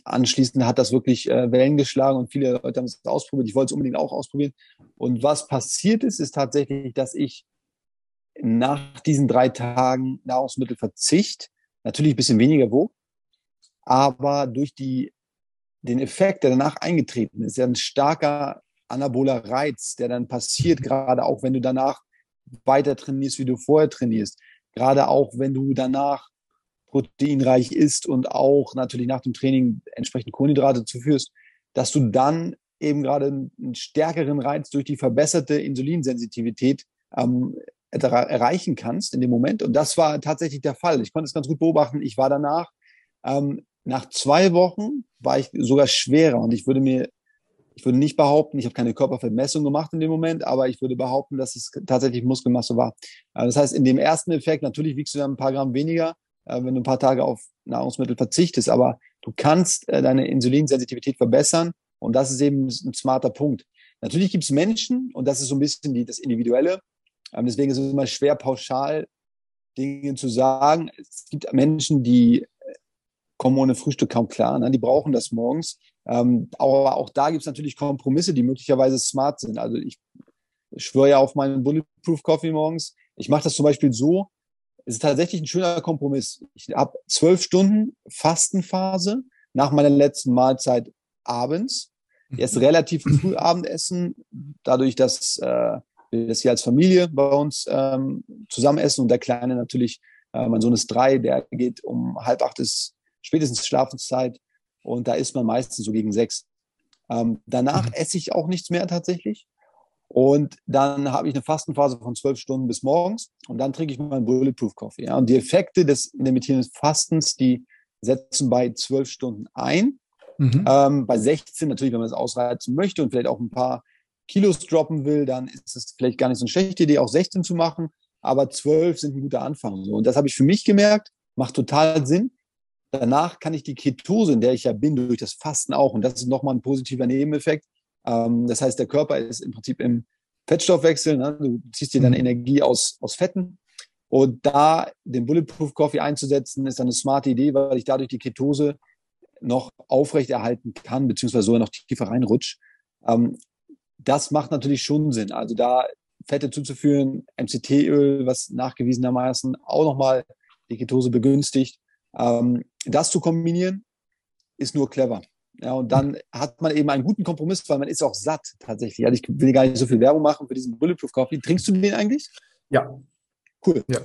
anschließend hat das wirklich äh, Wellen geschlagen und viele Leute haben es ausprobiert. Ich wollte es unbedingt auch ausprobieren. Und was passiert ist, ist tatsächlich, dass ich nach diesen drei Tagen Nahrungsmittelverzicht natürlich ein bisschen weniger wog, aber durch die, den Effekt, der danach eingetreten ist, ja ein starker anaboler Reiz, der dann passiert, gerade auch wenn du danach weiter trainierst, wie du vorher trainierst, gerade auch wenn du danach proteinreich isst und auch natürlich nach dem Training entsprechend Kohlenhydrate zuführst, dass du dann eben gerade einen stärkeren Reiz durch die verbesserte Insulinsensitivität ähm, erreichen kannst in dem Moment. Und das war tatsächlich der Fall. Ich konnte es ganz gut beobachten. Ich war danach, ähm, nach zwei Wochen war ich sogar schwerer und ich würde mir, ich würde nicht behaupten, ich habe keine Körperfettmessung gemacht in dem Moment, aber ich würde behaupten, dass es tatsächlich Muskelmasse war. Also das heißt, in dem ersten Effekt, natürlich wiegst du dann ein paar Gramm weniger, äh, wenn du ein paar Tage auf Nahrungsmittel verzichtest, aber du kannst äh, deine Insulinsensitivität verbessern und das ist eben ein smarter Punkt. Natürlich gibt es Menschen, und das ist so ein bisschen die, das Individuelle, deswegen ist es immer schwer, pauschal Dinge zu sagen. Es gibt Menschen, die äh, kommen ohne Frühstück kaum klar, ne? die brauchen das morgens. Ähm, aber auch da gibt es natürlich Kompromisse, die möglicherweise smart sind. Also ich schwöre ja auf meinen Bulletproof Coffee morgens. Ich mache das zum Beispiel so, es ist tatsächlich ein schöner Kompromiss. Ich habe zwölf Stunden Fastenphase nach meiner letzten Mahlzeit abends. Erst relativ früh Abendessen, dadurch, dass äh, wir das hier als Familie bei uns ähm, zusammen essen und der Kleine natürlich, äh, mein Sohn ist drei, der geht um halb acht ist spätestens Schlafenszeit und da isst man meistens so gegen sechs. Ähm, danach mhm. esse ich auch nichts mehr tatsächlich. Und dann habe ich eine Fastenphase von zwölf Stunden bis morgens und dann trinke ich meinen Bulletproof Coffee. Ja. Und die Effekte des intermittierenden Fastens, die setzen bei zwölf Stunden ein. Mhm. Ähm, bei 16 natürlich, wenn man es ausreizen möchte und vielleicht auch ein paar Kilos droppen will, dann ist es vielleicht gar nicht so eine schlechte Idee, auch 16 zu machen. Aber 12 sind ein guter Anfang. Und das habe ich für mich gemerkt, macht total Sinn. Danach kann ich die Ketose, in der ich ja bin, durch das Fasten auch, und das ist nochmal ein positiver Nebeneffekt. Ähm, das heißt, der Körper ist im Prinzip im Fettstoffwechsel. Ne? Du ziehst dir deine mhm. Energie aus, aus Fetten. Und da den Bulletproof Coffee einzusetzen, ist eine smarte Idee, weil ich dadurch die Ketose noch aufrechterhalten kann, beziehungsweise sogar noch tiefer reinrutscht. Ähm, das macht natürlich schon Sinn. Also da Fette zuzuführen, MCT-Öl, was nachgewiesenermaßen auch nochmal die Ketose begünstigt. Ähm, das zu kombinieren, ist nur clever. Ja, und dann hat man eben einen guten Kompromiss, weil man ist auch satt tatsächlich. Also ich will gar nicht so viel Werbung machen für diesen Bulletproof Coffee. Trinkst du den eigentlich? Ja. Cool. Ja.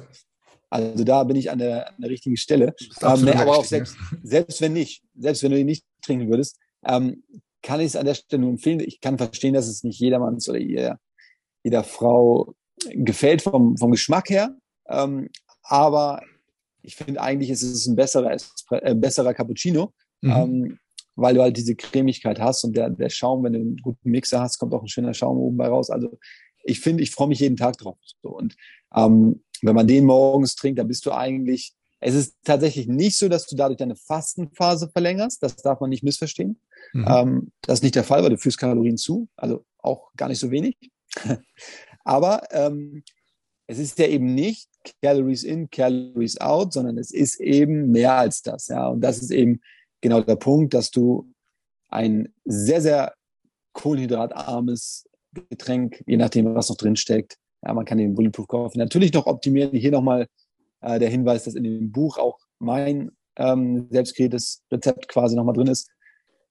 Also da bin ich an der, an der richtigen Stelle. Ähm, aber auch selbst, selbst wenn nicht, selbst wenn du ihn nicht trinken würdest, ähm, kann ich es an der Stelle nur empfehlen. Ich kann verstehen, dass es nicht jedermanns oder jeder, jeder Frau gefällt vom, vom Geschmack her. Ähm, aber ich finde eigentlich ist es ein besserer, äh, besserer Cappuccino, mhm. ähm, weil du halt diese Cremigkeit hast und der, der Schaum, wenn du einen guten Mixer hast, kommt auch ein schöner Schaum oben bei raus. Also ich finde, ich freue mich jeden Tag drauf. So. Und ähm, wenn man den morgens trinkt, dann bist du eigentlich, es ist tatsächlich nicht so, dass du dadurch deine Fastenphase verlängerst. Das darf man nicht missverstehen. Mhm. Ähm, das ist nicht der Fall, weil du führst Kalorien zu, also auch gar nicht so wenig. Aber ähm, es ist ja eben nicht Calories in, Calories out, sondern es ist eben mehr als das. Ja, und das ist eben genau der Punkt, dass du ein sehr, sehr kohlenhydratarmes Getränk, je nachdem, was noch drin steckt. Ja, man kann den Bulletproof Coffee natürlich noch optimieren. Hier nochmal äh, der Hinweis, dass in dem Buch auch mein ähm, selbst Rezept quasi nochmal drin ist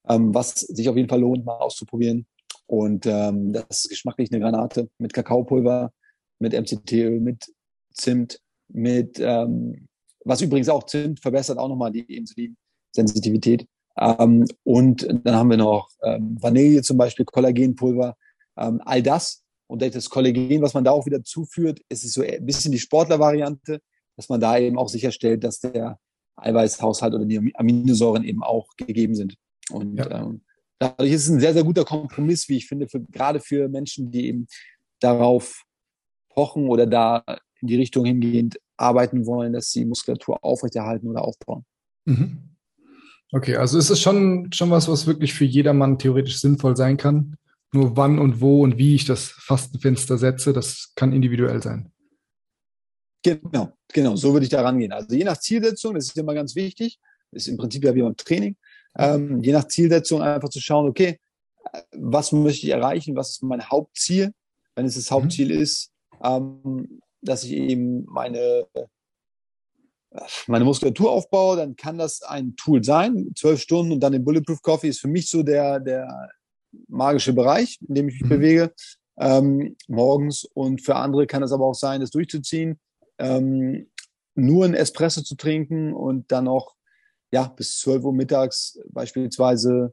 ähm, was sich auf jeden Fall lohnt, mal auszuprobieren. Und ähm, das ist geschmacklich eine Granate mit Kakaopulver, mit MCT-Öl, mit Zimt, mit, ähm, was übrigens auch Zimt verbessert auch nochmal die Insulinsensitivität. Ähm, und dann haben wir noch ähm, Vanille zum Beispiel, Kollagenpulver, ähm, all das. Und das Kollagen, was man da auch wieder zuführt, ist so ein bisschen die Sportler-Variante, dass man da eben auch sicherstellt, dass der Eiweißhaushalt oder die Aminosäuren eben auch gegeben sind. Und ja. ähm, dadurch ist es ein sehr, sehr guter Kompromiss, wie ich finde, für, gerade für Menschen, die eben darauf pochen oder da in die Richtung hingehend arbeiten wollen, dass sie Muskulatur aufrechterhalten oder aufbauen. Mhm. Okay, also ist es schon, schon was, was wirklich für jedermann theoretisch sinnvoll sein kann. Nur wann und wo und wie ich das Fastenfenster setze, das kann individuell sein. Genau, genau, so würde ich da rangehen. Also je nach Zielsetzung, das ist immer ganz wichtig, ist im Prinzip ja wie beim Training, ähm, je nach Zielsetzung einfach zu schauen, okay, was möchte ich erreichen, was ist mein Hauptziel? Wenn es das mhm. Hauptziel mhm. ist, ähm, dass ich eben meine meine Muskulatur aufbaue, dann kann das ein Tool sein. Zwölf Stunden und dann den Bulletproof Coffee ist für mich so der, der magische Bereich, in dem ich mich mhm. bewege ähm, morgens. Und für andere kann es aber auch sein, das durchzuziehen, ähm, nur ein Espresso zu trinken und dann noch ja, bis 12 Uhr mittags beispielsweise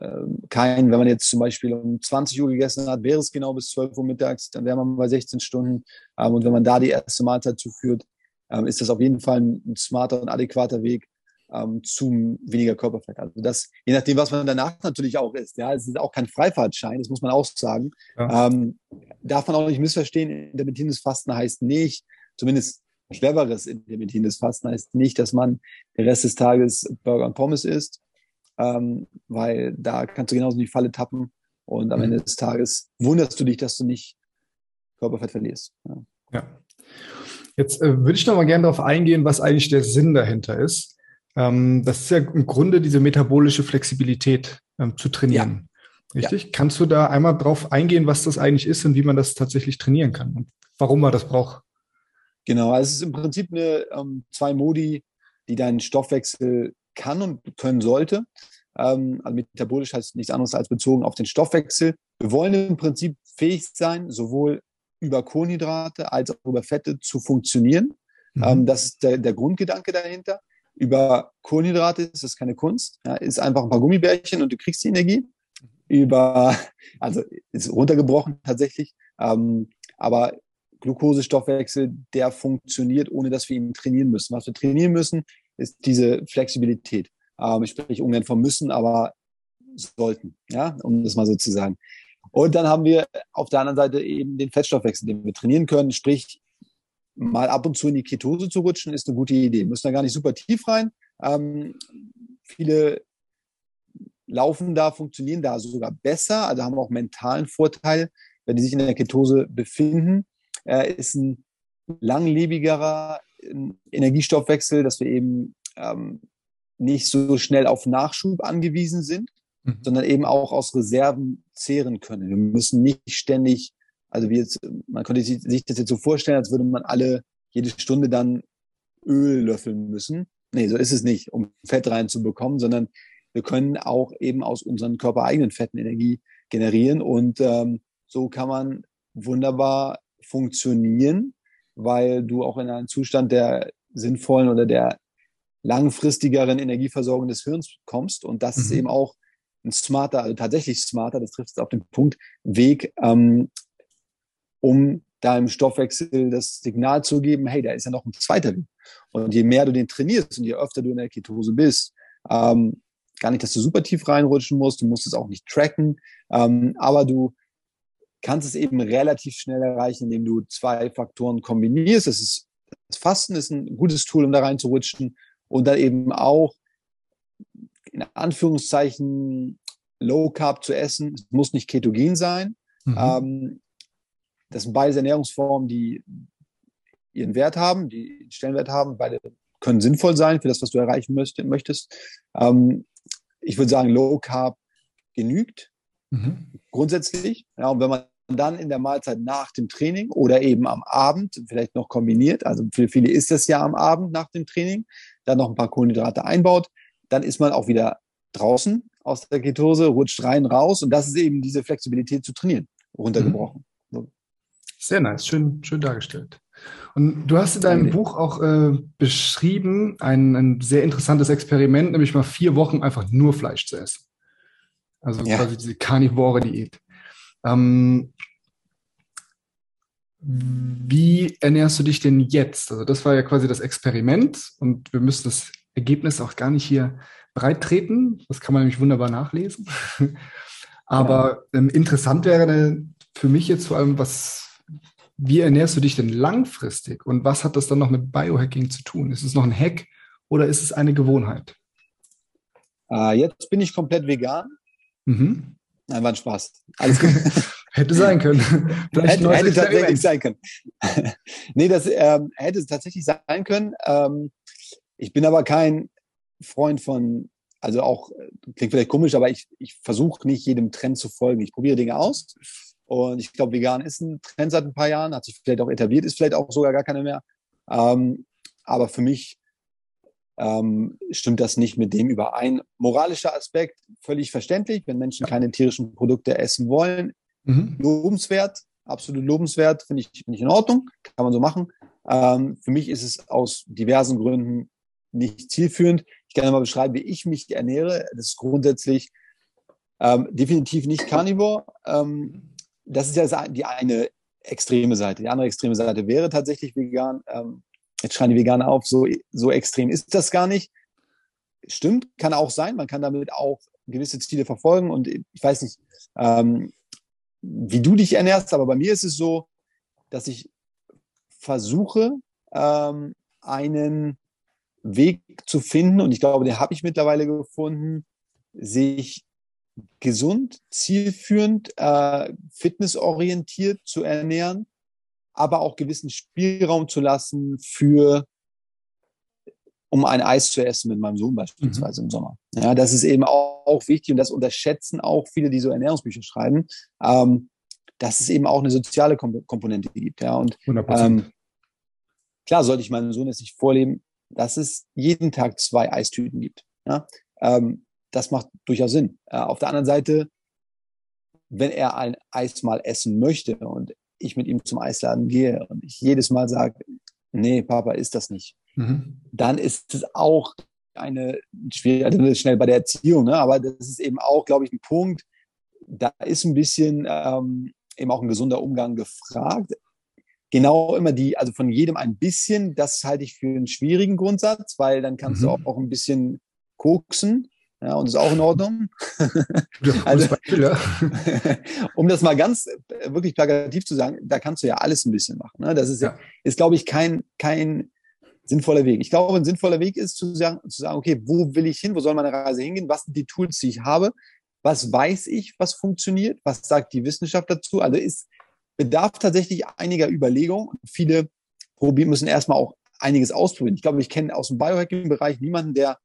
ähm, kein, wenn man jetzt zum Beispiel um 20 Uhr gegessen hat, wäre es genau bis 12 Uhr mittags, dann wäre man bei 16 Stunden. Ähm, und wenn man da die erste Mahlzeit zuführt, ähm, ist das auf jeden Fall ein, smarter und adäquater Weg ähm, zu weniger Körperfett. Also das, je nachdem, was man danach natürlich auch isst. Ja, es ist auch kein Freifahrtschein, das muss man auch sagen. Ja. Ähm, darf man auch nicht missverstehen. Intermittierendes Fasten heißt nicht, zumindest schwereres intermittierendes Fasten heißt nicht, dass man den Rest des Tages Burger und Pommes isst, ähm, weil da kannst du genauso in die Falle tappen und am mhm. Ende des Tages wunderst du dich, dass du nicht Körperfett verlierst. Ja. ja. Jetzt äh, würde ich noch mal gerne darauf eingehen, was eigentlich der Sinn dahinter ist. Ähm, das ist ja im Grunde diese metabolische Flexibilität ähm, zu trainieren. Ja. Richtig? Ja. Kannst du da einmal drauf eingehen, was das eigentlich ist und wie man das tatsächlich trainieren kann und warum man das braucht? Genau, also es ist im Prinzip eine ähm, zwei Modi, die deinen Stoffwechsel kann und können sollte. Ähm, also metabolisch heißt nichts anderes als bezogen auf den Stoffwechsel. Wir wollen im Prinzip fähig sein, sowohl über Kohlenhydrate als auch über Fette zu funktionieren. Mhm. Ähm, das ist der, der, Grundgedanke dahinter. Über Kohlenhydrate ist das keine Kunst, ja, ist einfach ein paar Gummibärchen und du kriegst die Energie. Über, also ist runtergebrochen tatsächlich, ähm, aber Glukosestoffwechsel, der funktioniert, ohne dass wir ihn trainieren müssen. Was wir trainieren müssen, ist diese Flexibilität. Ähm, ich spreche ungern vom Müssen, aber sollten, ja, um das mal so zu sagen. Und dann haben wir auf der anderen Seite eben den Fettstoffwechsel, den wir trainieren können. Sprich, mal ab und zu in die Ketose zu rutschen, ist eine gute Idee. Müssen da gar nicht super tief rein. Ähm, viele laufen da, funktionieren da sogar besser, also haben auch mentalen Vorteil, wenn die sich in der Ketose befinden. Äh, ist ein langlebigerer ähm, Energiestoffwechsel, dass wir eben ähm, nicht so schnell auf Nachschub angewiesen sind, mhm. sondern eben auch aus Reserven zehren können. Wir müssen nicht ständig, also wie jetzt, man könnte sich das jetzt so vorstellen, als würde man alle jede Stunde dann Öl löffeln müssen. Nee, so ist es nicht, um Fett reinzubekommen, sondern wir können auch eben aus unseren körpereigenen Fetten Energie generieren und ähm, so kann man wunderbar funktionieren, weil du auch in einen Zustand der sinnvollen oder der langfristigeren Energieversorgung des Hirns kommst. Und das mhm. ist eben auch ein smarter, also tatsächlich smarter, das trifft es auf den Punkt, Weg, ähm, um deinem Stoffwechsel das Signal zu geben, hey, da ist ja noch ein zweiter Weg. Und je mehr du den trainierst und je öfter du in der Ketose bist, ähm, gar nicht, dass du super tief reinrutschen musst, du musst es auch nicht tracken, ähm, aber du kannst es eben relativ schnell erreichen, indem du zwei Faktoren kombinierst. Das ist das Fasten ist ein gutes Tool, um da reinzurutschen und dann eben auch in Anführungszeichen Low Carb zu essen. Es muss nicht ketogen sein. Mhm. Ähm, das sind beides Ernährungsformen, die ihren Wert haben, die Stellenwert haben. Beide können sinnvoll sein für das, was du erreichen möchtest. Ähm, ich würde sagen, Low Carb genügt. Mhm. Grundsätzlich. Ja, und wenn man dann in der Mahlzeit nach dem Training oder eben am Abend, vielleicht noch kombiniert, also für viele ist das ja am Abend nach dem Training, dann noch ein paar Kohlenhydrate einbaut, dann ist man auch wieder draußen aus der Ketose, rutscht rein, raus und das ist eben diese Flexibilität zu trainieren, runtergebrochen. Mhm. Sehr nice, schön, schön dargestellt. Und du hast in deinem Buch auch äh, beschrieben, ein, ein sehr interessantes Experiment, nämlich mal vier Wochen einfach nur Fleisch zu essen. Also ja. quasi diese karnivore Diät. Ähm, wie ernährst du dich denn jetzt? Also das war ja quasi das Experiment und wir müssen das Ergebnis auch gar nicht hier breit treten. Das kann man nämlich wunderbar nachlesen. Aber ähm, interessant wäre für mich jetzt vor allem, was, wie ernährst du dich denn langfristig und was hat das dann noch mit Biohacking zu tun? Ist es noch ein Hack oder ist es eine Gewohnheit? Äh, jetzt bin ich komplett vegan. Mhm. Nein, war ein Spaß. Alles gut. hätte sein können. hätte, hätte tatsächlich sein können. nee, das ähm, hätte tatsächlich sein können. Ähm, ich bin aber kein Freund von, also auch, klingt vielleicht komisch, aber ich, ich versuche nicht jedem Trend zu folgen. Ich probiere Dinge aus. Und ich glaube, vegan ist ein Trend seit ein paar Jahren, hat sich vielleicht auch etabliert, ist vielleicht auch sogar gar keine mehr. Ähm, aber für mich ähm, stimmt das nicht mit dem überein. Moralischer Aspekt, völlig verständlich, wenn Menschen keine tierischen Produkte essen wollen. Mhm. Lobenswert, absolut lobenswert, finde ich, ich in Ordnung, kann man so machen. Ähm, für mich ist es aus diversen Gründen nicht zielführend. Ich kann mal beschreiben, wie ich mich ernähre. Das ist grundsätzlich ähm, definitiv nicht Carnivore. Ähm, das ist ja die eine extreme Seite. Die andere extreme Seite wäre tatsächlich vegan. Ähm, jetzt schreien die Veganer auf, so, so extrem ist das gar nicht. Stimmt, kann auch sein. Man kann damit auch gewisse Ziele verfolgen. Und ich weiß nicht, ähm, wie du dich ernährst, aber bei mir ist es so, dass ich versuche, ähm, einen Weg zu finden, und ich glaube, den habe ich mittlerweile gefunden, sich gesund, zielführend, äh, fitnessorientiert zu ernähren, aber auch gewissen Spielraum zu lassen für, um ein Eis zu essen mit meinem Sohn beispielsweise mhm. im Sommer. Ja, das ist eben auch, auch, wichtig und das unterschätzen auch viele, die so Ernährungsbücher schreiben, ähm, dass es eben auch eine soziale Komponente gibt. Ja, und ähm, klar sollte ich meinem Sohn jetzt nicht vorleben, dass es jeden Tag zwei Eistüten gibt. Ja? Ähm, das macht durchaus Sinn. Äh, auf der anderen Seite, wenn er ein Eis mal essen möchte und ich mit ihm zum Eisladen gehe und ich jedes Mal sage, nee, Papa ist das nicht, mhm. dann ist es auch eine schwierige, also schnell bei der Erziehung, ne? aber das ist eben auch, glaube ich, ein Punkt, da ist ein bisschen ähm, eben auch ein gesunder Umgang gefragt genau immer die, also von jedem ein bisschen, das halte ich für einen schwierigen Grundsatz, weil dann kannst mhm. du auch, auch ein bisschen koksen. Ja, und ist auch in Ordnung. also, um das mal ganz äh, wirklich plakativ zu sagen, da kannst du ja alles ein bisschen machen. Ne? Das ist, ja. ist glaube ich, kein, kein sinnvoller Weg. Ich glaube, ein sinnvoller Weg ist zu sagen, zu sagen, okay, wo will ich hin? Wo soll meine Reise hingehen? Was sind die Tools, die ich habe? Was weiß ich, was funktioniert? Was sagt die Wissenschaft dazu? Also ist, bedarf tatsächlich einiger Überlegungen. Viele probieren, müssen erstmal auch einiges ausprobieren. Ich glaube, ich kenne aus dem Biohacking-Bereich niemanden, der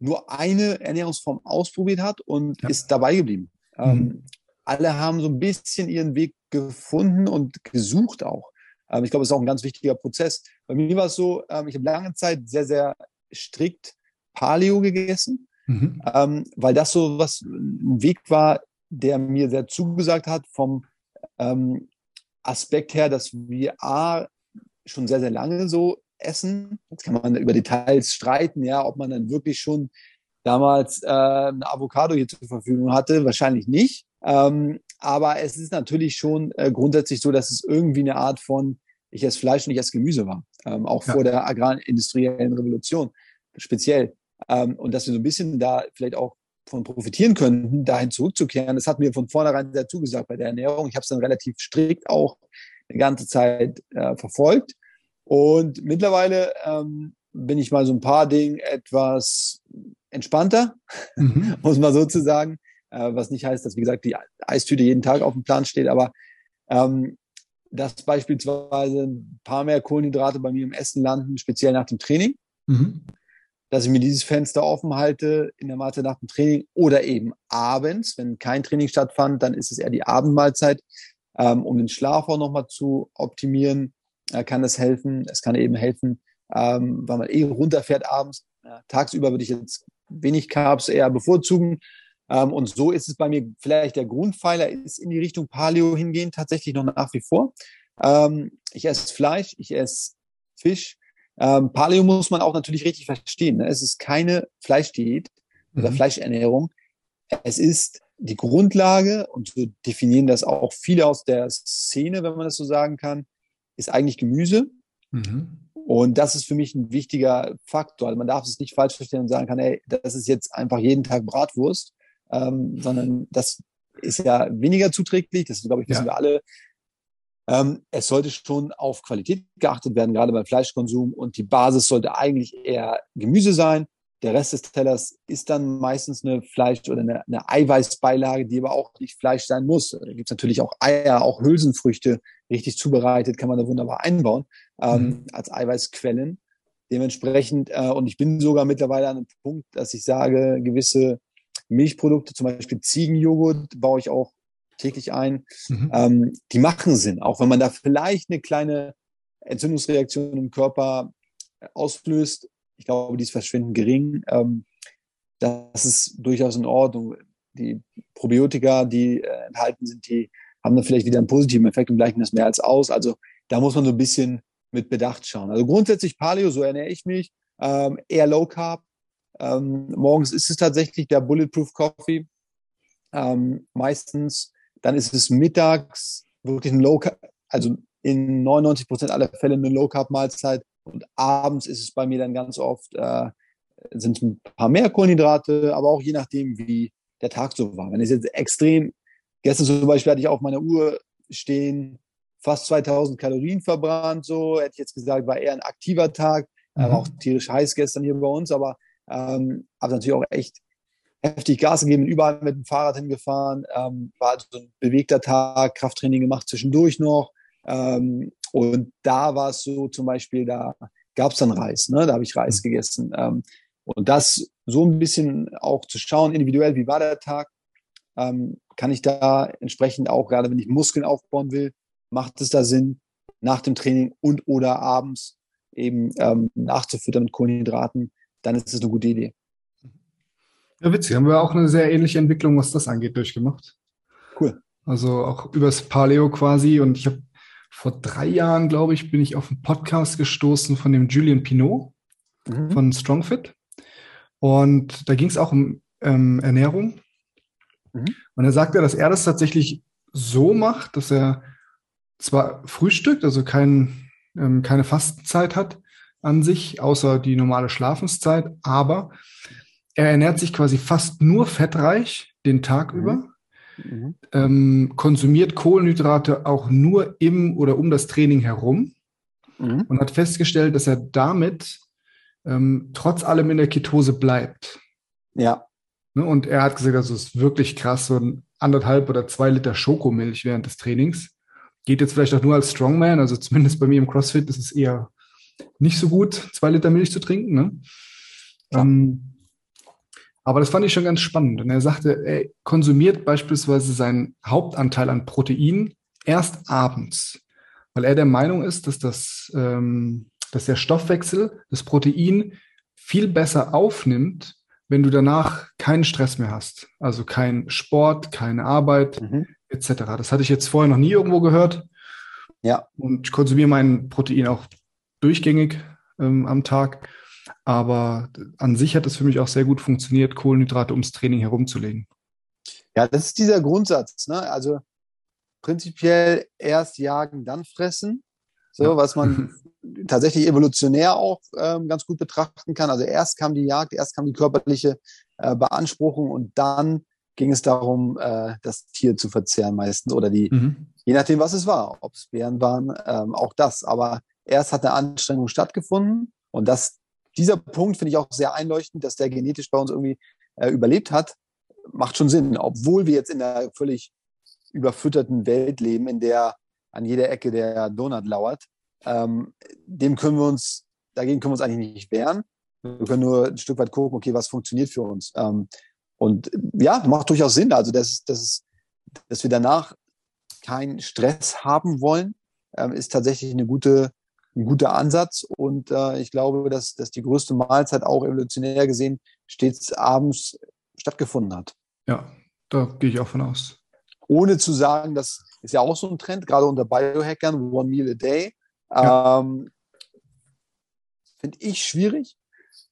nur eine Ernährungsform ausprobiert hat und ja. ist dabei geblieben. Mhm. Ähm, alle haben so ein bisschen ihren Weg gefunden und gesucht auch. Ähm, ich glaube, es ist auch ein ganz wichtiger Prozess. Bei mir war es so, ähm, ich habe lange Zeit sehr, sehr strikt Paleo gegessen, mhm. ähm, weil das so was ein Weg war, der mir sehr zugesagt hat vom ähm, Aspekt her, dass wir A, schon sehr, sehr lange so essen. Jetzt kann man über Details streiten, ja, ob man dann wirklich schon damals äh, eine Avocado hier zur Verfügung hatte. Wahrscheinlich nicht. Ähm, aber es ist natürlich schon äh, grundsätzlich so, dass es irgendwie eine Art von ich esse Fleisch und ich esse Gemüse war. Ähm, auch ja. vor der agrarindustriellen Revolution speziell. Ähm, und dass wir so ein bisschen da vielleicht auch von profitieren könnten, dahin zurückzukehren. Das hat mir von vornherein sehr zugesagt bei der Ernährung. Ich habe es dann relativ strikt auch eine ganze Zeit äh, verfolgt. Und mittlerweile ähm, bin ich mal so ein paar Dinge etwas entspannter, mhm. muss man so zu sagen. Äh, was nicht heißt, dass, wie gesagt, die Eistüte jeden Tag auf dem Plan steht, aber ähm, dass beispielsweise ein paar mehr Kohlenhydrate bei mir im Essen landen, speziell nach dem Training. Mhm dass ich mir dieses Fenster offen halte in der Mahlzeit nach dem Training oder eben abends, wenn kein Training stattfand, dann ist es eher die Abendmahlzeit, ähm, um den Schlaf auch nochmal zu optimieren, kann das helfen. Es kann eben helfen, ähm, weil man eh runterfährt abends. Ja, tagsüber würde ich jetzt wenig Carbs eher bevorzugen. Ähm, und so ist es bei mir vielleicht der Grundpfeiler ist in die Richtung Paleo hingehen, tatsächlich noch nach wie vor. Ähm, ich esse Fleisch, ich esse Fisch, ähm, Paleo muss man auch natürlich richtig verstehen. Ne? Es ist keine Fleischdiät oder mhm. Fleischernährung. Es ist die Grundlage, und so definieren das auch viele aus der Szene, wenn man das so sagen kann, ist eigentlich Gemüse. Mhm. Und das ist für mich ein wichtiger Faktor. Also man darf es nicht falsch verstehen und sagen kann, ey, das ist jetzt einfach jeden Tag Bratwurst, ähm, sondern das ist ja weniger zuträglich. Das, glaube ich, wissen Ja. wir alle. Ähm, es sollte schon auf Qualität geachtet werden, gerade beim Fleischkonsum. Und die Basis sollte eigentlich eher Gemüse sein. Der Rest des Tellers ist dann meistens eine Fleisch- oder eine, eine Eiweißbeilage, die aber auch nicht Fleisch sein muss. Da gibt es natürlich auch Eier, auch Hülsenfrüchte, richtig zubereitet, kann man da wunderbar einbauen ähm, Mhm. als Eiweißquellen. Dementsprechend, äh, und ich bin sogar mittlerweile an einem Punkt, dass ich sage, gewisse Milchprodukte, zum Beispiel Ziegenjoghurt, baue ich auch täglich ein. Mhm. Ähm, die machen Sinn, auch wenn man da vielleicht eine kleine Entzündungsreaktion im Körper auslöst. Ich glaube, die ist verschwindend gering. Ähm, das ist durchaus in Ordnung. Die Probiotika, die äh, enthalten sind, die haben dann vielleicht wieder einen positiven Effekt und gleichen das mehr als aus. Also da muss man so ein bisschen mit Bedacht schauen. Also grundsätzlich Paleo, so ernähre ich mich, ähm, eher Low Carb. Ähm, morgens ist es tatsächlich der Bulletproof Coffee. Ähm, meistens, dann ist es mittags wirklich ein Low Carb, also in 99 Prozent aller Fälle eine Low Carb Mahlzeit. Und abends ist es bei mir dann ganz oft, äh, sind es ein paar mehr Kohlenhydrate, aber auch je nachdem, wie der Tag so war. Wenn es jetzt extrem, gestern zum Beispiel hatte ich auf meiner Uhr stehen, fast 2000 Kalorien verbrannt, so hätte ich jetzt gesagt, war eher ein aktiver Tag, Mhm. war auch tierisch heiß gestern hier bei uns, aber ähm, habe natürlich auch echt heftig Gas gegeben, überall mit dem Fahrrad hingefahren, ähm, war also ein bewegter Tag, Krafttraining gemacht zwischendurch noch ähm, und da war es so zum Beispiel, da gab es dann Reis, ne? da habe ich Reis Mhm. gegessen ähm, und das so ein bisschen auch zu schauen, individuell, wie war der Tag, ähm, kann ich da entsprechend auch, gerade wenn ich Muskeln aufbauen will, macht es da Sinn, nach dem Training und oder abends eben ähm, nachzufüttern mit Kohlenhydraten, dann ist es eine gute Idee. Ja, witzig. Haben wir auch eine sehr ähnliche Entwicklung, was das angeht, durchgemacht. Cool. Also auch übers Paleo quasi. Und ich habe vor drei Jahren, glaube ich, bin ich auf einen Podcast gestoßen von dem Julian Pinot Mhm. von StrongFit. Und da ging es auch um ähm, Ernährung. Mhm. Und er sagte, dass er das tatsächlich so macht, dass er zwar frühstückt, also kein, ähm, keine Fastenzeit hat an sich, außer die normale Schlafenszeit, aber er ernährt sich quasi fast nur fettreich den Tag Mhm. über, Mhm. ähm, konsumiert Kohlenhydrate auch nur im oder um das Training herum Mhm. und hat festgestellt, dass er damit ähm, trotz allem in der Ketose bleibt. Ja, Ne? Und er hat gesagt, das ist wirklich krass, so ein anderthalb oder zwei Liter Schokomilch während des Trainings. Geht jetzt vielleicht auch nur als Strongman, also zumindest bei mir im CrossFit ist es eher nicht so gut, zwei Liter Milch zu trinken. Ne? Klar. Ähm, aber das fand ich schon ganz spannend. Und er sagte, er konsumiert beispielsweise seinen Hauptanteil an Protein erst abends, weil er der Meinung ist, dass, das, ähm, dass der Stoffwechsel das Protein viel besser aufnimmt, wenn du danach keinen Stress mehr hast. Also kein Sport, keine Arbeit Mhm. etc. Das hatte ich jetzt vorher noch nie irgendwo gehört. Ja. Und ich konsumiere mein Protein auch durchgängig ähm, am Tag. Aber an sich hat es für mich auch sehr gut funktioniert, Kohlenhydrate ums Training herumzulegen. ja, das ist dieser Grundsatz. Ne? Also prinzipiell erst jagen, dann fressen. So, Ja. was man tatsächlich evolutionär auch ähm, ganz gut betrachten kann. Also erst kam die Jagd, erst kam die körperliche äh, Beanspruchung und dann ging es darum, äh, das Tier zu verzehren meistens oder die, Mhm. je nachdem, was es war, ob es Bären waren, ähm, auch das. Aber erst hat eine Anstrengung stattgefunden und das, dieser Punkt finde ich auch sehr einleuchtend, dass der genetisch bei uns irgendwie äh, überlebt hat, macht schon Sinn, obwohl wir jetzt in einer völlig überfütterten Welt leben, in der an jeder Ecke der Donut lauert. Ähm, dem können wir uns, dagegen können wir uns eigentlich nicht wehren. Wir können nur ein Stück weit gucken, okay, was funktioniert für uns. Ähm, und ja, macht durchaus Sinn. Also, dass, dass, dass wir danach keinen Stress haben wollen, ähm, ist tatsächlich eine gute, ein guter Ansatz. Und äh, ich glaube, dass, dass die größte Mahlzeit auch evolutionär gesehen stets abends stattgefunden hat. Ja, da gehe ich auch von aus. Ohne zu sagen, das ist ja auch so ein Trend, gerade unter Biohackern, One Meal a Day. Ja. Ähm, Finde ich schwierig,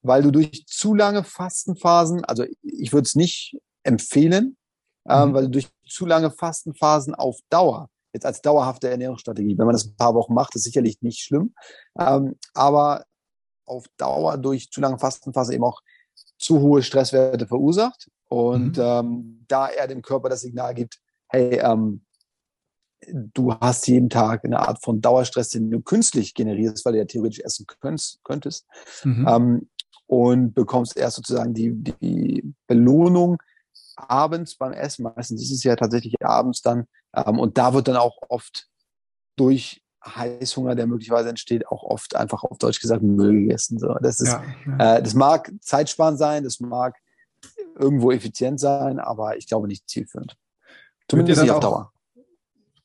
weil du durch zu lange Fastenphasen, also ich würde es nicht empfehlen, ähm, Mhm. weil du durch zu lange Fastenphasen auf Dauer, jetzt als dauerhafte Ernährungsstrategie, wenn man das ein paar Wochen macht, ist sicherlich nicht schlimm, ähm, aber auf Dauer durch zu lange Fastenphase eben auch zu hohe Stresswerte verursacht Und mhm. ähm, da er dem Körper das Signal gibt, hey, ähm, du hast jeden Tag eine Art von Dauerstress, den du künstlich generierst, weil du ja theoretisch essen könntest, mhm. ähm, und bekommst erst sozusagen die, die Belohnung abends beim Essen. Meistens ist es ja tatsächlich abends dann. Ähm, und da wird dann auch oft durch Heißhunger, der möglicherweise entsteht, auch oft einfach auf Deutsch gesagt Müll gegessen. So, das ist, ja, ja. Äh, das mag zeitsparend sein, das mag irgendwo effizient sein, aber ich glaube nicht zielführend. Zumindest nicht auf Dauer.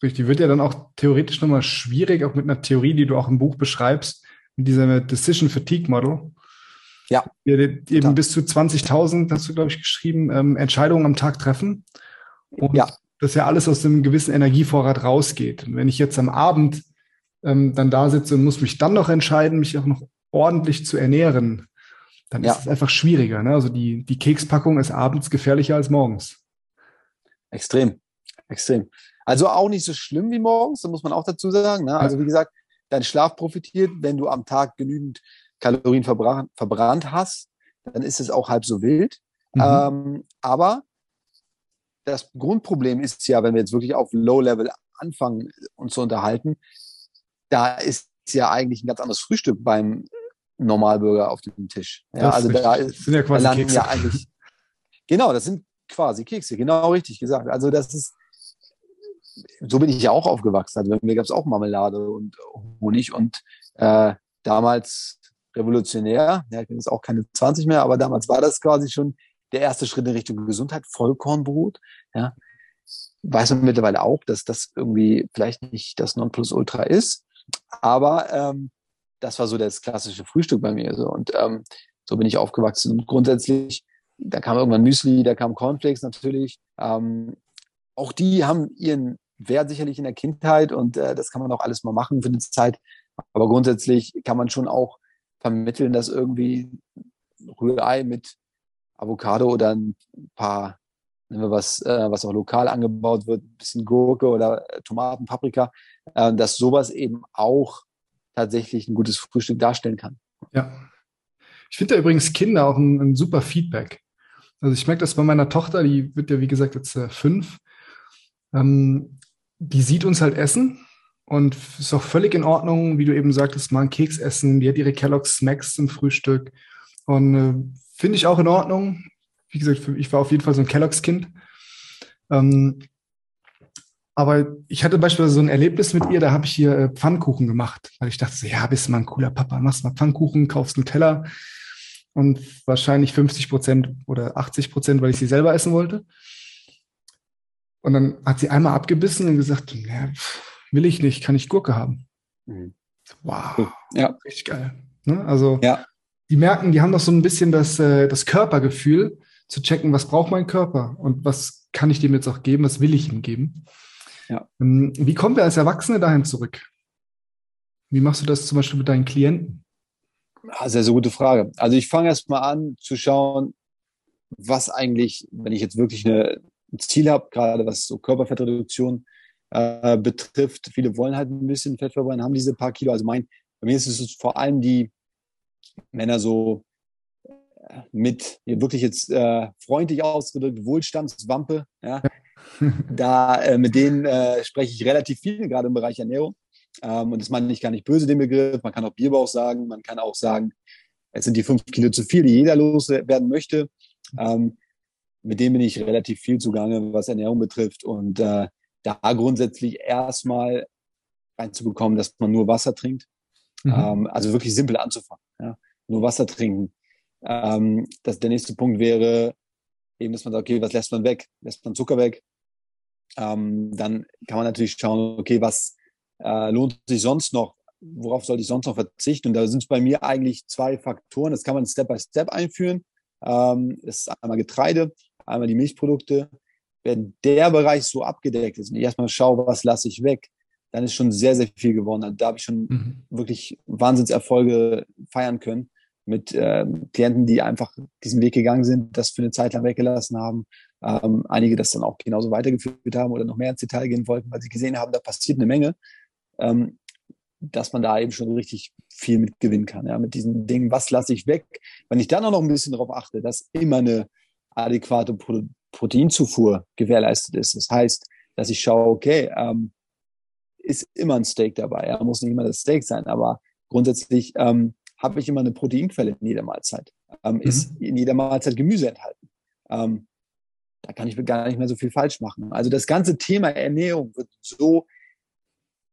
Richtig, wird ja dann auch theoretisch nochmal schwierig, auch mit einer Theorie, die du auch im Buch beschreibst, mit dieser Decision Fatigue Model. Ja. eben ja. bis zu 20.000, hast du, glaube ich, geschrieben, ähm, Entscheidungen am Tag treffen. Und ja. Dass ja alles aus einem gewissen Energievorrat rausgeht. Und wenn ich jetzt am Abend ähm, dann da sitze und muss mich dann noch entscheiden, mich auch noch ordentlich zu ernähren, dann ja. ist es einfach schwieriger. Ne? Also die, die Kekspackung ist abends gefährlicher als morgens. Extrem, extrem. Also auch nicht so schlimm wie morgens, da muss man auch dazu sagen. Ne? Also wie gesagt, dein Schlaf profitiert, wenn du am Tag genügend Kalorien verbrannt, verbrannt hast, dann ist es auch halb so wild. Mhm. Ähm, aber das Grundproblem ist ja, wenn wir jetzt wirklich auf Low-Level anfangen, uns zu unterhalten, da ist ja eigentlich ein ganz anderes Frühstück beim Normalbürger auf dem Tisch. Ja, also da ist, sind ja quasi da Kekse. ja eigentlich. Genau, das sind quasi Kekse, genau richtig gesagt. Also das ist, so bin ich ja auch aufgewachsen. Also bei mir gab es auch Marmelade und Honig und äh, damals revolutionär. Ja, ich bin jetzt auch keine 20 mehr, aber damals war das quasi schon der erste Schritt in Richtung Gesundheit, Vollkornbrot. Ja. Weiß man mittlerweile auch, dass das irgendwie vielleicht nicht das Nonplusultra ist, aber ähm, das war so das klassische Frühstück bei mir. So. Und ähm, so bin ich aufgewachsen. Und grundsätzlich, da kam irgendwann Müsli, da kam Cornflakes natürlich. Ähm, auch die haben ihren Wert sicherlich in der Kindheit und äh, das kann man auch alles mal machen für eine Zeit. Aber grundsätzlich kann man schon auch vermitteln, dass irgendwie Rührei mit Avocado oder ein paar, nehmen wir was, äh, was auch lokal angebaut wird, ein bisschen Gurke oder äh, Tomaten, Paprika, äh, dass sowas eben auch tatsächlich ein gutes Frühstück darstellen kann. Ja. Ich finde da übrigens Kinder auch ein, ein, super Feedback. Also ich merke das bei meiner Tochter, die wird ja wie gesagt jetzt äh, fünf. Ähm, die sieht uns halt essen und ist auch völlig in Ordnung, wie du eben sagtest, mal einen Keks essen. Die hat ihre Kellogg's Smacks zum Frühstück. Und äh, finde ich auch in Ordnung. Wie gesagt, ich war auf jeden Fall so ein Kellogg's Kind. Ähm, aber ich hatte beispielsweise so ein Erlebnis mit ihr, da habe ich hier äh, Pfannkuchen gemacht, weil ich dachte so, ja, bist du mal ein cooler Papa, machst mal Pfannkuchen, kaufst einen Teller und wahrscheinlich 50 Prozent oder 80 Prozent, weil ich sie selber essen wollte. Und dann hat sie einmal abgebissen und gesagt, ja, will ich nicht, kann ich Gurke haben. Mhm. Wow, ja. richtig geil. Ne? Also ja. Die merken, die haben doch so ein bisschen das, äh, das Körpergefühl, zu checken, was braucht mein Körper und was kann ich dem jetzt auch geben, was will ich ihm geben. Ja. Ähm, wie kommen wir als Erwachsene dahin zurück? Wie machst du das zum Beispiel mit deinen Klienten? Ah, sehr, sehr gute Frage. Also ich fange erst mal an zu schauen, was eigentlich, wenn ich jetzt wirklich eine, ein Ziel habe, gerade was so Körperfettreduktion äh, betrifft. Viele wollen halt ein bisschen Fett verbrennen, haben diese paar Kilo. Also mein, bei mir ist es vor allem die Männer so äh, mit wirklich jetzt äh, freundlich ausgedrückt Wohlstandswampe, ja, da äh, mit denen äh, spreche ich relativ viel, gerade im Bereich Ernährung. Ähm, und das meine ich gar nicht böse, den Begriff. Man kann auch Bierbauch sagen, man kann auch sagen, es sind die fünf Kilo zu viel, die jeder loswerden möchte. Ähm, mit denen bin ich relativ viel zugange, was Ernährung betrifft. Und äh, da grundsätzlich erstmal reinzubekommen, dass man nur Wasser trinkt. Mhm. Ähm, also wirklich simpel anzufangen. Ja? Nur Wasser trinken. Ähm, das, der nächste Punkt wäre eben, dass man sagt, okay, was lässt man weg? Lässt man Zucker weg? ähm, dann kann man natürlich schauen, okay, was äh, lohnt sich sonst noch? Worauf sollte ich sonst noch verzichten? Und da sind es bei mir eigentlich zwei Faktoren. Das kann man Step by Step einführen. Ähm, das ist einmal Getreide, einmal die Milchprodukte. Wenn der Bereich so abgedeckt ist und ich erstmal schaue, was lasse ich weg, dann ist schon sehr, sehr viel geworden. Also da habe ich schon mhm. wirklich Wahnsinnserfolge feiern können mit äh, Klienten, die einfach diesen Weg gegangen sind, das für eine Zeit lang weggelassen haben ähm, einige das dann auch genauso weitergeführt haben oder noch mehr ins Detail gehen wollten, weil sie gesehen haben, da passiert eine Menge, ähm, dass man da eben schon richtig viel mit gewinnen kann. Ja, mit diesen Dingen, was lasse ich weg? Wenn ich dann auch noch ein bisschen darauf achte, dass immer eine adäquate Pro Proteinzufuhr gewährleistet ist. Das heißt, dass ich schaue, okay, ähm, ist immer ein Steak dabei. Ja, muss nicht immer das Steak sein, aber grundsätzlich ähm, habe ich immer eine Proteinquelle in jeder Mahlzeit. Ähm, mhm. Ist in jeder Mahlzeit Gemüse enthalten. Ähm, da kann ich gar nicht mehr so viel falsch machen. Also das ganze Thema Ernährung wird so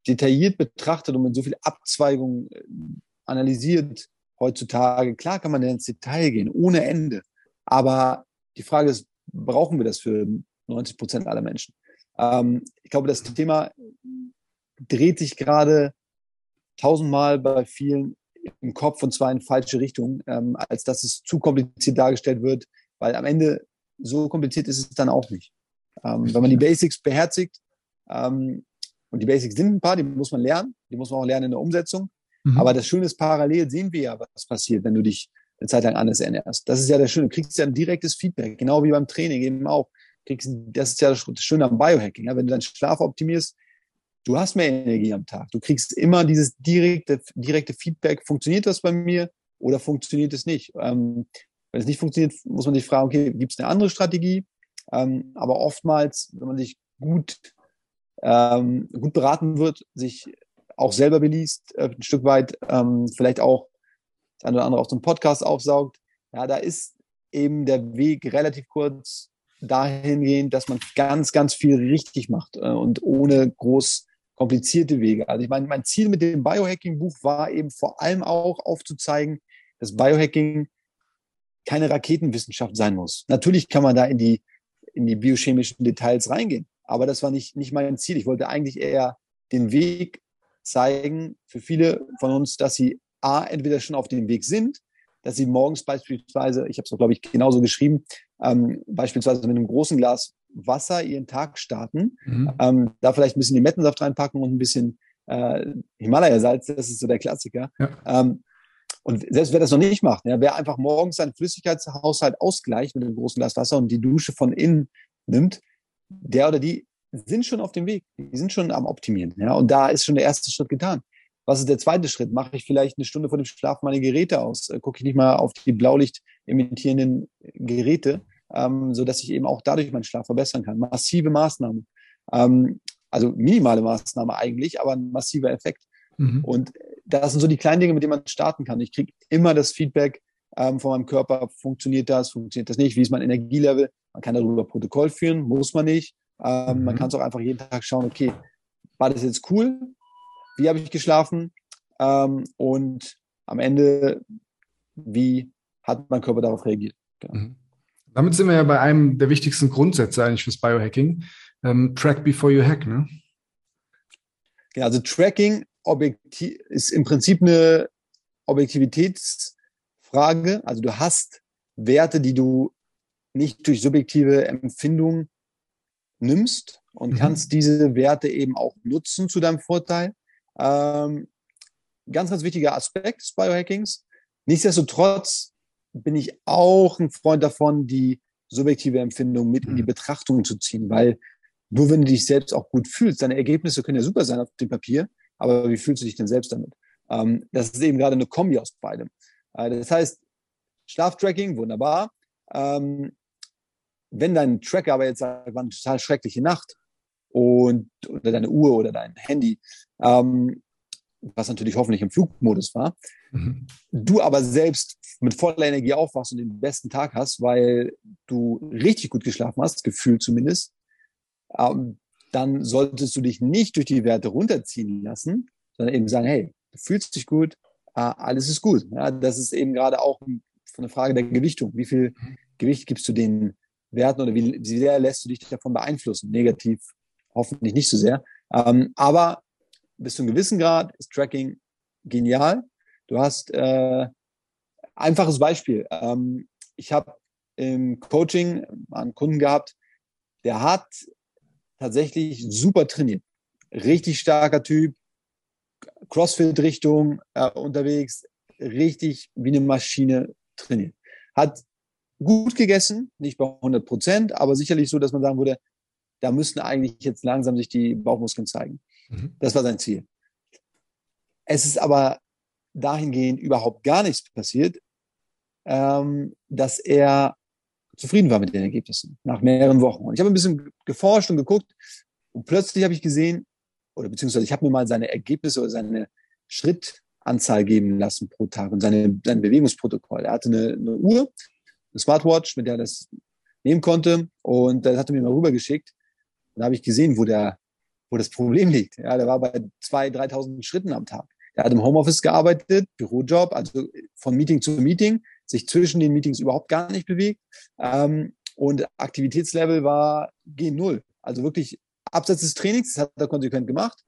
detailliert betrachtet und mit so viel Abzweigung äh, analysiert heutzutage. Klar kann man ins Detail gehen, ohne Ende. Aber die Frage ist, brauchen wir das für 90 Prozent aller Menschen? Ähm, ich glaube, das Thema dreht sich gerade tausendmal bei vielen im Kopf und zwar in falsche Richtung, ähm, als dass es zu kompliziert dargestellt wird, weil am Ende so kompliziert ist es dann auch nicht. Ähm, wenn man die Basics beherzigt, ähm, und die Basics sind ein paar, die muss man lernen, die muss man auch lernen in der Umsetzung. Mhm. Aber das Schöne ist, parallel sehen wir ja, was passiert, wenn du dich eine Zeit lang anders ernährst. Das ist ja das Schöne. Du kriegst ja ein direktes Feedback, genau wie beim Training eben auch. Kriegst, das ist ja das Schöne am Biohacking. Ja? Wenn du deinen Schlaf optimierst, du hast mehr Energie am Tag. Du kriegst immer dieses direkte, direkte Feedback. Funktioniert das bei mir oder funktioniert es nicht? Ähm, wenn es nicht funktioniert, muss man sich fragen, okay, gibt es eine andere Strategie? Ähm, aber oftmals, wenn man sich gut, ähm, gut beraten wird, sich auch selber beliest, äh, ein Stück weit ähm, vielleicht auch das eine oder andere aus dem Podcast aufsaugt, ja, da ist eben der Weg relativ kurz dahingehend, dass man ganz, ganz viel richtig macht äh, und ohne groß komplizierte Wege. Also ich meine, mein Ziel mit dem Biohacking-Buch war eben vor allem auch aufzuzeigen, dass Biohacking keine Raketenwissenschaft sein muss. Natürlich kann man da in die, in die biochemischen Details reingehen, aber das war nicht, nicht mein Ziel. Ich wollte eigentlich eher den Weg zeigen für viele von uns, dass sie A, entweder schon auf dem Weg sind, dass sie morgens beispielsweise, ich habe es glaube ich genauso geschrieben, ähm, beispielsweise mit einem großen Glas Wasser ihren Tag starten, mhm. ähm, da vielleicht ein bisschen Limettensaft reinpacken und ein bisschen äh, Himalaya-Salz, das ist so der Klassiker. Ja. Ähm, und selbst wer das noch nicht macht, ja, wer einfach morgens seinen Flüssigkeitshaushalt ausgleicht mit einem großen Glas Wasser und die Dusche von innen nimmt, der oder die sind schon auf dem Weg. Die sind schon am Optimieren. Ja, und da ist schon der erste Schritt getan. Was ist der zweite Schritt? Mache ich vielleicht eine Stunde vor dem Schlaf meine Geräte aus? Äh, gucke ich nicht mal auf die Blaulicht imitierenden Geräte? Ähm, so dass ich eben auch dadurch meinen Schlaf verbessern kann. Massive Maßnahmen. Ähm, also minimale Maßnahme eigentlich, aber ein massiver Effekt. Mhm. Und das sind so die kleinen Dinge, mit denen man starten kann. Ich kriege immer das Feedback ähm, von meinem Körper, funktioniert das, funktioniert das nicht, wie ist mein Energielevel. Man kann darüber Protokoll führen, muss man nicht. Ähm, mhm. Man kann es auch einfach jeden Tag schauen, okay, war das jetzt cool? Wie habe ich geschlafen? Ähm, und am Ende, wie hat mein Körper darauf reagiert? Genau. Mhm. Damit sind wir ja bei einem der wichtigsten Grundsätze eigentlich fürs Biohacking. Ähm, track before you hack, ne? Ja, also Tracking ist im Prinzip eine Objektivitätsfrage. Also du hast Werte, die du nicht durch subjektive Empfindung nimmst und mhm. kannst diese Werte eben auch nutzen zu deinem Vorteil. Ähm, ganz, ganz wichtiger Aspekt des Biohackings. Nichtsdestotrotz bin ich auch ein Freund davon, die subjektive Empfindung mit in die mhm. Betrachtung zu ziehen, weil nur wenn du dich selbst auch gut fühlst, deine Ergebnisse können ja super sein auf dem Papier, aber wie fühlst du dich denn selbst damit? Ähm, das ist eben gerade eine Kombi aus beidem. Äh, das heißt, Schlaftracking, wunderbar. Ähm, wenn dein Tracker aber jetzt sagt, war eine total schreckliche Nacht und oder deine Uhr oder dein Handy, ähm, was natürlich hoffentlich im Flugmodus war, mhm. du aber selbst mit voller Energie aufwachst und den besten Tag hast, weil du richtig gut geschlafen hast, gefühlt zumindest, ähm, dann solltest du dich nicht durch die Werte runterziehen lassen, sondern eben sagen, hey, du fühlst dich gut, äh, alles ist gut. Ja, das ist eben gerade auch eine Frage der Gewichtung. Wie viel mhm. Gewicht gibst du den Werten oder wie, wie sehr lässt du dich davon beeinflussen? Negativ hoffentlich nicht so sehr. Ähm, aber bis zu einem gewissen Grad ist Tracking genial. Du hast äh, einfaches Beispiel. Ähm, ich habe im Coaching einen Kunden gehabt, der hat tatsächlich super trainiert. Richtig starker Typ, Crossfit-Richtung äh, unterwegs, richtig wie eine Maschine trainiert. Hat gut gegessen, nicht bei 100 Prozent, aber sicherlich so, dass man sagen würde, da müssten eigentlich jetzt langsam sich die Bauchmuskeln zeigen. Mhm. Das war sein Ziel. Es ist aber dahingehend überhaupt gar nichts passiert, ähm, dass er zufrieden war mit den Ergebnissen nach mehreren Wochen. Und ich habe ein bisschen geforscht und geguckt und plötzlich habe ich gesehen, oder beziehungsweise ich habe mir mal seine Ergebnisse oder seine Schrittanzahl geben lassen pro Tag und seine, sein Bewegungsprotokoll. Er hatte eine, eine Uhr, eine Smartwatch, mit der er das nehmen konnte und das hat er mir mal rübergeschickt. Und da habe ich gesehen, wo der, wo das Problem liegt. Ja, der war bei 2.000, 3.000 Schritten am Tag. Er hat im Homeoffice gearbeitet, Bürojob, also von Meeting zu Meeting, sich zwischen den Meetings überhaupt gar nicht bewegt. Ähm, und Aktivitätslevel war G0. Also wirklich abseits des Trainings, das hat er konsequent gemacht.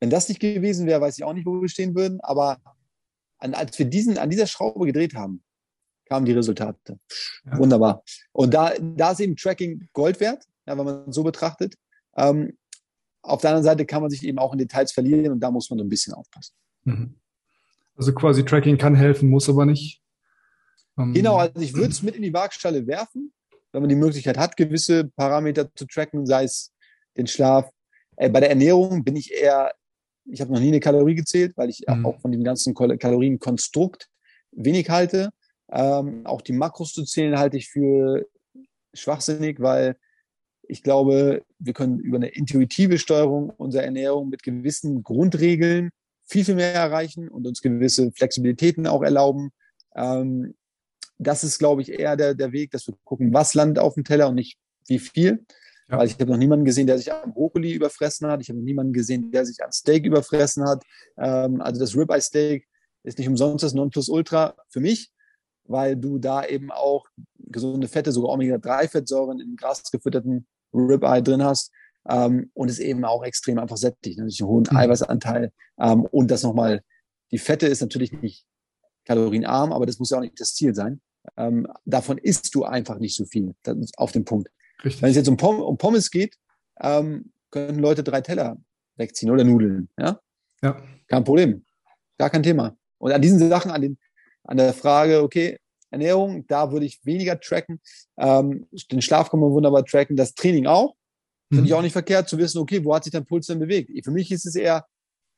Wenn das nicht gewesen wäre, weiß ich auch nicht, wo wir stehen würden. Aber an, als wir diesen, an dieser Schraube gedreht haben, kamen die Resultate. Ja. Wunderbar. Und da, da ist eben Tracking Gold wert, ja, wenn man es so betrachtet. Ähm, auf der anderen Seite kann man sich eben auch in Details verlieren und da muss man so ein bisschen aufpassen. Mhm. Also quasi Tracking kann helfen, muss aber nicht. Ähm, genau, also ich würde es mit in die Waagschale werfen, wenn man die Möglichkeit hat, gewisse Parameter zu tracken, sei es den Schlaf. Äh, bei der Ernährung bin ich eher, ich habe noch nie eine Kalorie gezählt, weil ich mhm. auch von dem ganzen Kalorienkonstrukt wenig halte. Ähm, auch die Makros zu zählen halte ich für schwachsinnig, weil ich glaube, wir können über eine intuitive Steuerung unserer Ernährung mit gewissen Grundregeln viel, viel mehr erreichen und uns gewisse Flexibilitäten auch erlauben. Ähm, das ist, glaube ich, eher der, der Weg, dass wir gucken, was landet auf dem Teller und nicht wie viel. Ja. Weil ich habe noch niemanden gesehen, der sich am Brokkoli überfressen hat. Ich habe noch niemanden gesehen, der sich an Steak überfressen hat. Ähm, also das Ribeye Steak ist nicht umsonst das Nonplusultra für mich, weil du da eben auch gesunde Fette, sogar Omega-3-Fettsäuren in grasgefütterten Ribeye drin hast. Ähm, und es eben auch extrem einfach sättigt, natürlich einen hohen mhm. Eiweißanteil. Ähm, und das nochmal, die Fette ist natürlich nicht kalorienarm, aber das muss ja auch nicht das Ziel sein. Ähm, davon isst du einfach nicht so viel auf dem Punkt. Richtig. Wenn es jetzt um, Pom um Pommes geht, ähm, können Leute drei Teller wegziehen oder Nudeln. Ja? ja. Kein Problem. Gar kein Thema. Und an diesen Sachen, an, den, an der Frage, okay, Ernährung, da würde ich weniger tracken. Ähm, den Schlaf kann man wunderbar tracken, das Training auch. Finde ich mhm. auch nicht verkehrt zu wissen, okay, wo hat sich dein Puls denn bewegt? Für mich ist es eher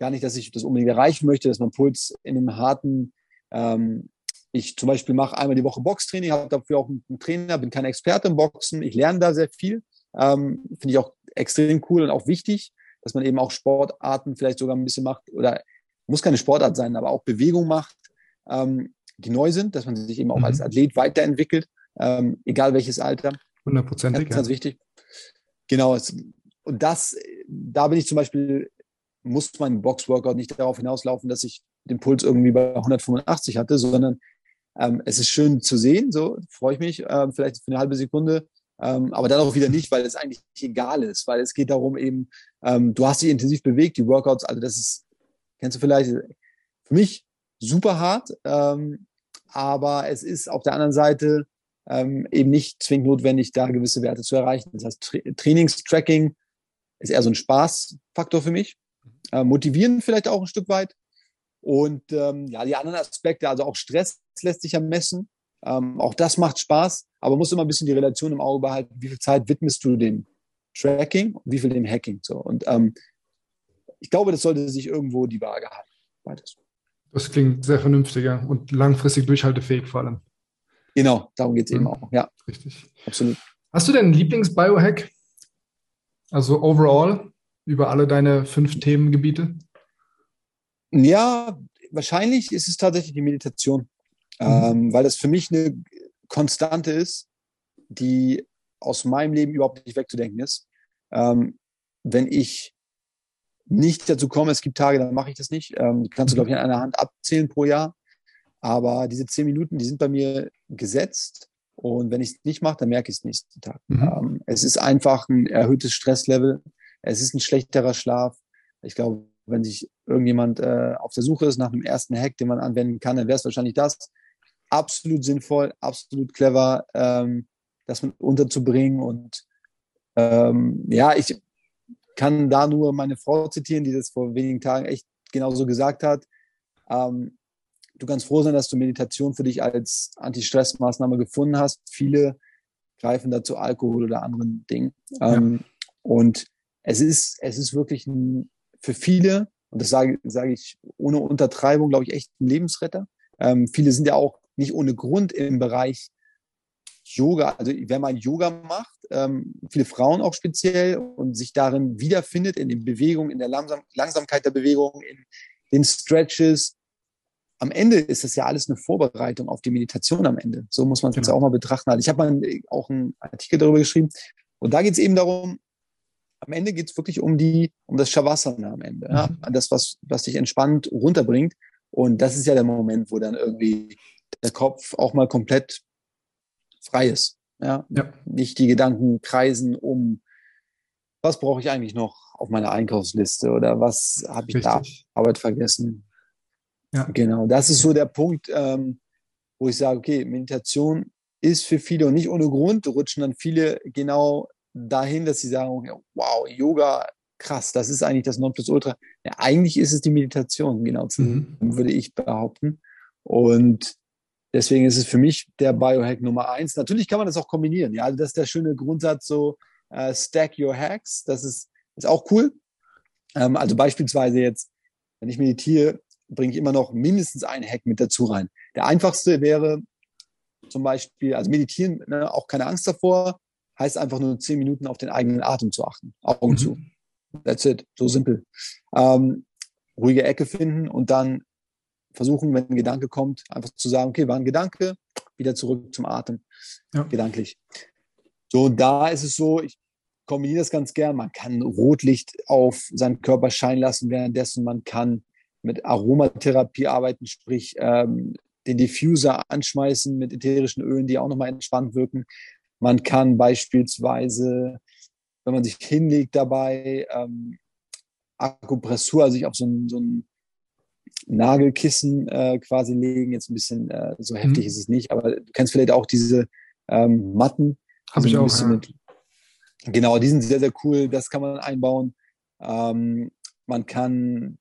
gar nicht, dass ich das unbedingt erreichen möchte, dass mein Puls in einem harten ähm, ich zum Beispiel mache einmal die Woche Boxtraining, habe dafür auch einen Trainer, bin kein Experte im Boxen. Ich lerne da sehr viel. Ähm, Finde ich auch extrem cool und auch wichtig, dass man eben auch Sportarten vielleicht sogar ein bisschen macht oder muss keine Sportart sein, aber auch Bewegung macht, ähm, die neu sind, dass man sich eben auch mhm. als Athlet weiterentwickelt, ähm, egal welches Alter. Hundertprozentig. Ganz, ganz ja. wichtig. Genau. Und das, da bin ich zum Beispiel, muss mein Boxworkout nicht darauf hinauslaufen, dass ich den Puls irgendwie bei 185 hatte, sondern ähm, es ist schön zu sehen, so freue ich mich, ähm, vielleicht für eine halbe Sekunde, ähm, aber dann auch wieder nicht, weil es eigentlich egal ist, weil es geht darum eben, ähm, du hast dich intensiv bewegt, die Workouts, also das ist, kennst du vielleicht, für mich super hart, ähm, aber es ist auf der anderen Seite ähm, eben nicht zwingend notwendig, da gewisse Werte zu erreichen. Das heißt, Tra Trainingstracking ist eher so ein Spaßfaktor für mich, äh, motivieren vielleicht auch ein Stück weit, und ähm, ja, die anderen Aspekte, also auch Stress lässt sich ja messen. Ähm, auch das macht Spaß, aber muss immer ein bisschen die Relation im Auge behalten. Wie viel Zeit widmest du dem Tracking und wie viel dem Hacking? So. Und ähm, ich glaube, das sollte sich irgendwo die Waage halten. Beides. Das klingt sehr vernünftiger und langfristig durchhaltefähig vor allem. Genau, darum geht es mhm. eben auch. Ja, richtig. Absolut. Hast du denn einen Lieblings-Biohack? Also overall über alle deine fünf Themengebiete? Ja, wahrscheinlich ist es tatsächlich die Meditation, mhm. ähm, weil das für mich eine Konstante ist, die aus meinem Leben überhaupt nicht wegzudenken ist. Ähm, wenn ich nicht dazu komme, es gibt Tage, dann mache ich das nicht. Ähm, die kannst du, glaube ich, an einer Hand abzählen pro Jahr. Aber diese zehn Minuten, die sind bei mir gesetzt. Und wenn ich es nicht mache, dann merke ich es nächsten Tag. Mhm. Ähm, es ist einfach ein erhöhtes Stresslevel. Es ist ein schlechterer Schlaf. Ich glaube, wenn sich irgendjemand äh, auf der Suche ist nach einem ersten Hack, den man anwenden kann, dann wäre es wahrscheinlich das. Absolut sinnvoll, absolut clever, ähm, das mit unterzubringen. Und ähm, ja, ich kann da nur meine Frau zitieren, die das vor wenigen Tagen echt genauso gesagt hat. Ähm, du kannst froh sein, dass du Meditation für dich als Anti-Stress-Maßnahme gefunden hast. Viele greifen dazu Alkohol oder anderen Dingen. Ja. Ähm, und es ist, es ist wirklich ein für viele, und das sage, sage ich ohne Untertreibung, glaube ich, echt ein Lebensretter. Ähm, viele sind ja auch nicht ohne Grund im Bereich Yoga, also wenn man Yoga macht, ähm, viele Frauen auch speziell und sich darin wiederfindet, in den Bewegungen, in der Langsam Langsamkeit der Bewegung, in den Stretches. Am Ende ist das ja alles eine Vorbereitung auf die Meditation am Ende. So muss man es genau. auch mal betrachten. Also ich habe mal auch einen Artikel darüber geschrieben. Und da geht es eben darum, am Ende geht es wirklich um die, um das Shavasana am Ende. Mhm. Ja? Das, was, was dich entspannt runterbringt. Und das ist ja der Moment, wo dann irgendwie der Kopf auch mal komplett frei ist. Ja? ja. Nicht die Gedanken kreisen um, was brauche ich eigentlich noch auf meiner Einkaufsliste oder was habe ich Richtig. da Arbeit vergessen. Ja. Genau, das ist so der Punkt, ähm, wo ich sage, okay, Meditation ist für viele und nicht ohne Grund rutschen dann viele genau dahin, dass sie sagen, wow, Yoga, krass, das ist eigentlich das Nonplusultra. Ja, eigentlich ist es die Meditation, genau, mhm. würde ich behaupten. Und Deswegen ist es für mich der Biohack Nummer eins. Natürlich kann man das auch kombinieren. Ja, also das ist der schöne Grundsatz so, uh, stack your hacks. Das ist, ist auch cool. Ähm, also beispielsweise jetzt, wenn ich meditiere, bringe ich immer noch mindestens einen Hack mit dazu rein. Der einfachste wäre zum Beispiel, also meditieren, ne, auch keine Angst davor, heißt einfach nur zehn Minuten auf den eigenen Atem zu achten. Augen mhm. zu. That's it. So simpel. Ähm, ruhige Ecke finden und dann versuchen, wenn ein Gedanke kommt, einfach zu sagen, okay, war ein Gedanke, wieder zurück zum Atem, ja. gedanklich. So, da ist es so, ich kombiniere das ganz gern. Man kann Rotlicht auf seinen Körper scheinen lassen, währenddessen man kann mit Aromatherapie arbeiten, sprich ähm, den Diffuser anschmeißen mit ätherischen Ölen, die auch nochmal entspannt wirken. Man kann beispielsweise, wenn man sich hinlegt dabei, ähm, Akupressur, also sich auf so ein, so ein Nagelkissen äh, quasi legen. Jetzt ein bisschen, äh, so heftig mhm. ist es nicht, aber du kennst vielleicht auch diese ähm, Matten. Habe ich auch. Ja. Mit, genau, die sind sehr, sehr cool. Das kann man einbauen. Ähm, man kann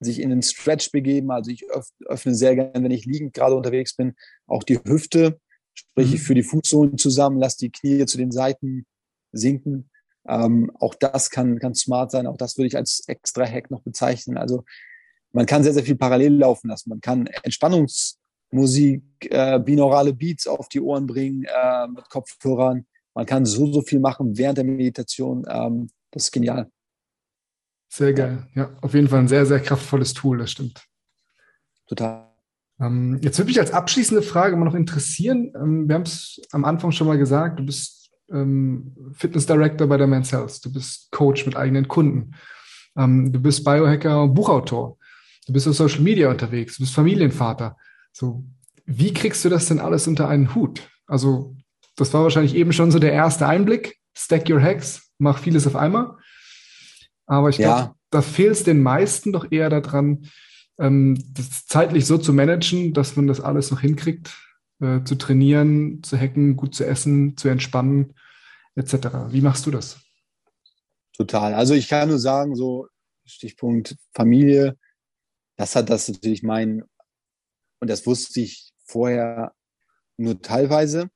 sich in den Stretch begeben. Also ich öffne sehr gerne, wenn ich liegend gerade unterwegs bin, auch die Hüfte, sprich mhm. ich für die Fußsohlen zusammen, lasse die Knie zu den Seiten sinken. Ähm, auch das kann, kann smart sein. Auch das würde ich als extra Hack noch bezeichnen. Also man kann sehr, sehr viel parallel laufen lassen. Man kann Entspannungsmusik, äh, binaurale Beats auf die Ohren bringen äh, mit Kopfhörern. Man kann so, so viel machen während der Meditation. Ähm, das ist genial. Sehr geil. Ja, auf jeden Fall ein sehr, sehr kraftvolles Tool, das stimmt. Total. Ähm, jetzt würde mich als abschließende Frage immer noch interessieren. Ähm, wir haben es am Anfang schon mal gesagt, du bist ähm, Fitness Director bei der Men's Health, du bist Coach mit eigenen Kunden, ähm, du bist Biohacker und Buchautor du bist auf Social Media unterwegs, du bist Familienvater. So, wie kriegst du das denn alles unter einen Hut? Also, das war wahrscheinlich eben schon so der erste Einblick. Stack your hacks, mach vieles auf einmal. Aber ich glaube, ja. da fehlt es den meisten doch eher daran, ähm, das zeitlich so zu managen, dass man das alles noch hinkriegt, äh, zu trainieren, zu hacken, gut zu essen, zu entspannen, etc. Wie machst du das? Total. Also ich kann nur sagen, so Stichpunkt Familie, das hat das natürlich mein, und das wusste ich vorher nur teilweise,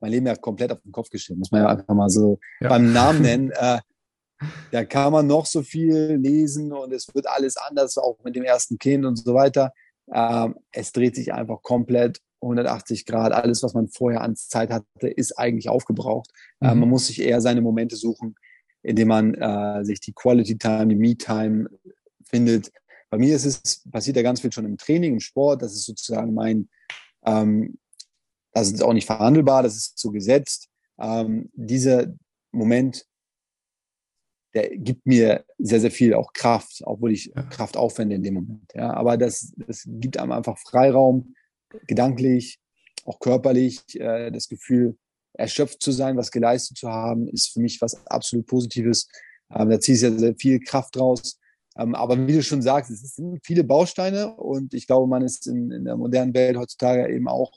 mein Leben ja komplett auf den Kopf gestellt, muss man ja einfach mal so ja. beim Namen nennen. Äh, da kann man noch so viel lesen und es wird alles anders, auch mit dem ersten Kind und so weiter. Ähm, es dreht sich einfach komplett 180 Grad. Alles, was man vorher an Zeit hatte, ist eigentlich aufgebraucht. Ähm, mhm. Ähm, man muss sich eher seine Momente suchen, indem man äh, sich die Quality Time, die Me Time findet, bei mir ist es, passiert ja ganz viel schon im Training, im Sport. Das ist sozusagen mein, ähm, das ist auch nicht verhandelbar, das ist so gesetzt. Ähm, dieser Moment, der gibt mir sehr, sehr viel auch Kraft, obwohl ich. Kraft aufwende in dem Moment. Ja, aber das, das gibt einem einfach Freiraum, gedanklich, auch körperlich, äh, das Gefühl, erschöpft zu sein, was geleistet zu haben, ist für mich was absolut Positives. Ähm, da ziehe ich sehr, sehr viel Kraft raus. Ähm, aber wie du schon sagst, es sind viele Bausteine und ich glaube, man ist in, in der modernen Welt heutzutage eben auch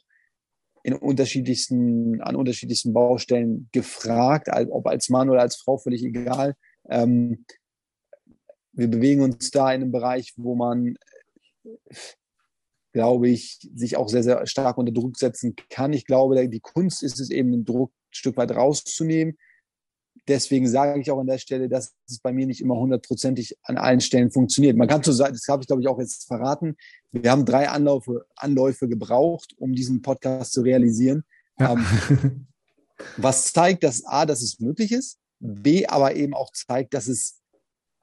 in unterschiedlichsten, an unterschiedlichsten Baustellen gefragt, ob als Mann oder als Frau, völlig egal. Ähm, wir bewegen uns da in einem Bereich, wo man, glaube ich, sich auch sehr, sehr stark unter Druck setzen kann. Ich glaube, die Kunst ist es eben, den Druck ein Stück weit rauszunehmen deswegen sage ich auch an der Stelle, dass es bei mir nicht immer hundertprozentig an allen Stellen funktioniert. Man kann so sagen, das habe ich glaube ich auch jetzt verraten. Wir haben drei Anläufe, Anläufe gebraucht, um diesen Podcast zu realisieren. Ja. Ähm, Was zeigt, dass A, dass es möglich ist, B, aber eben auch zeigt, dass es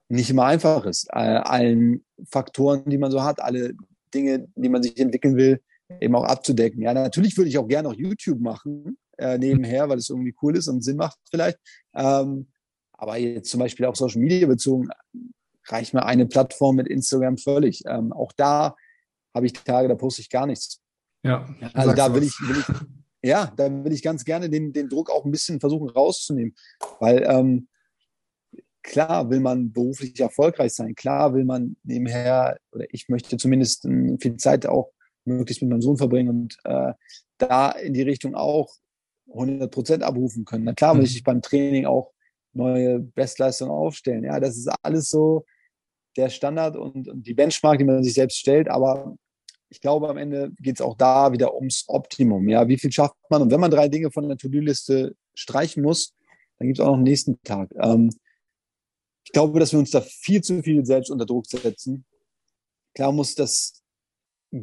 nicht immer einfach ist, allen Faktoren, die man so hat, alle Dinge, die man sich entwickeln will, eben auch abzudecken. Ja, natürlich würde ich auch gerne noch YouTube machen äh, nebenher, weil es irgendwie cool ist und Sinn macht vielleicht. Ähm, aber jetzt zum Beispiel auch Social Media bezogen reicht mir eine Plattform mit Instagram völlig. Ähm, auch da habe ich Tage, da poste ich gar nichts. Ja. Also da will ich, will ich, ja, da will ich ganz gerne den, den Druck auch ein bisschen versuchen rauszunehmen. Weil ähm, klar will man beruflich erfolgreich sein, klar will man nebenher, oder ich möchte zumindest viel Zeit auch möglichst mit meinem Sohn verbringen und äh, da in die Richtung auch 100 Prozent abrufen können. Na klar, will ich mhm. beim Training auch neue Bestleistungen aufstellen. Ja, das ist alles so der Standard und, und die Benchmark, die man sich selbst stellt. Aber ich glaube, am Ende geht es auch da wieder ums Optimum. Ja, wie viel schafft man? Und wenn man drei Dinge von der To-Do-Liste streichen muss, dann gibt es auch noch einen nächsten Tag. Ähm, ich glaube, dass wir uns da viel zu viel selbst unter Druck setzen. Klar muss das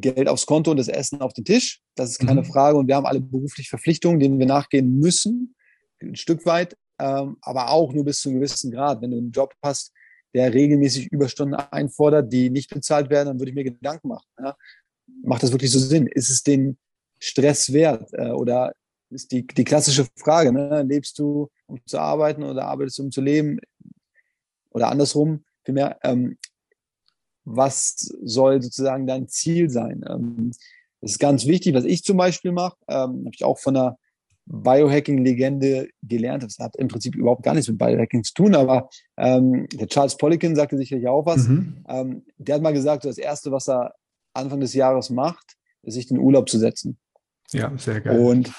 Geld aufs Konto und das Essen auf den Tisch. Das ist keine mhm. Frage. Und wir haben alle berufliche Verpflichtungen, denen wir nachgehen müssen, ein Stück weit, ähm, aber auch nur bis zu einem gewissen Grad. Wenn du einen Job hast, der regelmäßig Überstunden einfordert, die nicht bezahlt werden, dann würde ich mir Gedanken machen. Ja? Macht das wirklich so Sinn? Ist es den Stress wert? Äh, oder ist die, die klassische Frage, ne? lebst du, um zu arbeiten oder arbeitest du, um zu leben? Oder andersrum, vielmehr, ähm, was soll sozusagen dein Ziel sein? Ähm, das ist ganz wichtig, was ich zum Beispiel mache, ähm, habe ich auch von einer Biohacking-Legende gelernt. Das hat im Prinzip überhaupt gar nichts mit Biohacking zu tun, aber ähm, der Charles Poliquin sagte sicherlich auch was. Mhm. Ähm, der hat mal gesagt, das Erste, was er Anfang des Jahres macht, ist sich den Urlaub zu setzen. Ja, sehr geil. Und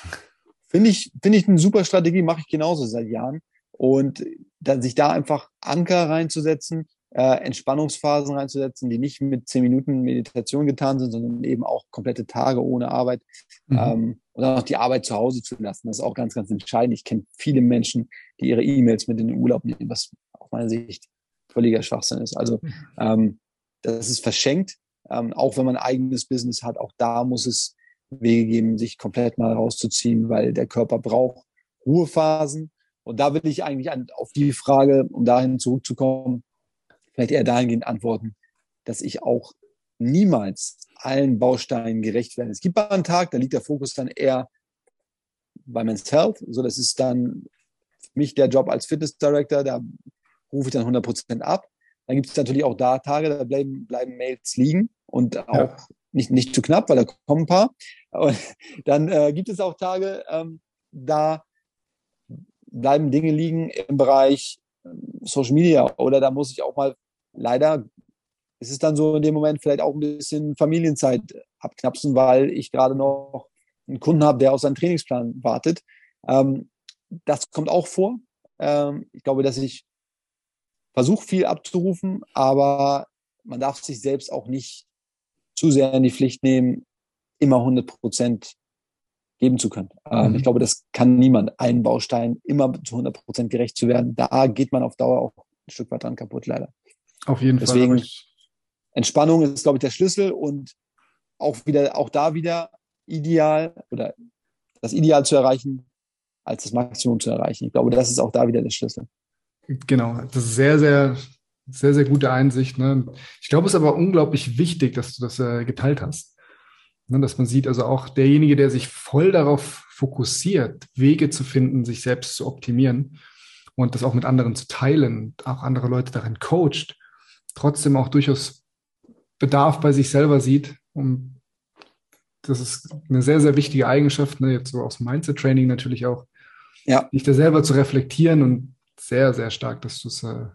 finde ich, finde ich eine super Strategie, mache ich genauso seit Jahren. Und dann sich da einfach Anker reinzusetzen, äh, Entspannungsphasen reinzusetzen, die nicht mit zehn Minuten Meditation getan sind, sondern eben auch komplette Tage ohne Arbeit. Mhm. Ähm, und dann noch die Arbeit zu Hause zu lassen. Das ist auch ganz, ganz entscheidend. Ich kenne viele Menschen, die ihre E-Mails mit in den Urlaub nehmen, was aus meiner Sicht völliger Schwachsinn ist. Also mhm. ähm, das ist verschenkt, ähm, auch wenn man ein eigenes Business hat. Auch da muss es Wege geben, sich komplett mal rauszuziehen, weil der Körper braucht Ruhephasen. Und da will ich eigentlich an, auf die Frage, um dahin zurückzukommen, vielleicht eher dahingehend antworten, dass ich auch niemals allen Bausteinen gerecht werde. Es gibt mal einen Tag, da liegt der Fokus dann eher bei Men's Health. So, das ist dann für mich der Job als Fitness Director, da rufe ich dann 100 Prozent ab. Dann gibt es natürlich auch da Tage, da bleiben, bleiben Mails liegen und auch ja. nicht, nicht zu knapp, weil da kommen ein paar. Und dann äh, gibt es auch Tage, ähm, da bleiben Dinge liegen im Bereich ähm, Social Media oder da muss ich auch mal leider ist es dann so in dem Moment vielleicht auch ein bisschen Familienzeit abknapsen, weil ich gerade noch einen Kunden habe, der auf seinen Trainingsplan wartet. Ähm, das kommt auch vor. Ähm, ich glaube, dass ich versuche, viel abzurufen, aber man darf sich selbst auch nicht zu sehr in die Pflicht nehmen, immer 100 Prozent geben zu können. Ähm, mhm. Ich glaube, das kann niemand, einen Baustein immer zu 100 Prozent gerecht zu werden. Da geht man auf Dauer auch ein Stück weit dran kaputt, leider. Auf jeden Deswegen, Fall. Entspannung ist, glaube ich, der Schlüssel und auch wieder, auch da wieder ideal oder das Ideal zu erreichen, als das Maximum zu erreichen. Ich glaube, das ist auch da wieder der Schlüssel. Genau, das ist sehr, sehr, sehr, sehr gute Einsicht. Ne? Ich glaube, es ist aber unglaublich wichtig, dass du das äh, geteilt hast. Ne? Dass man sieht, also auch derjenige, der sich voll darauf fokussiert, Wege zu finden, sich selbst zu optimieren und das auch mit anderen zu teilen, auch andere Leute darin coacht, trotzdem auch durchaus Bedarf bei sich selber sieht. Und das ist eine sehr, sehr wichtige Eigenschaft, ne? jetzt so aus Mindset-Training natürlich auch, ja. dich da selber zu reflektieren und sehr, sehr stark, dass du es äh,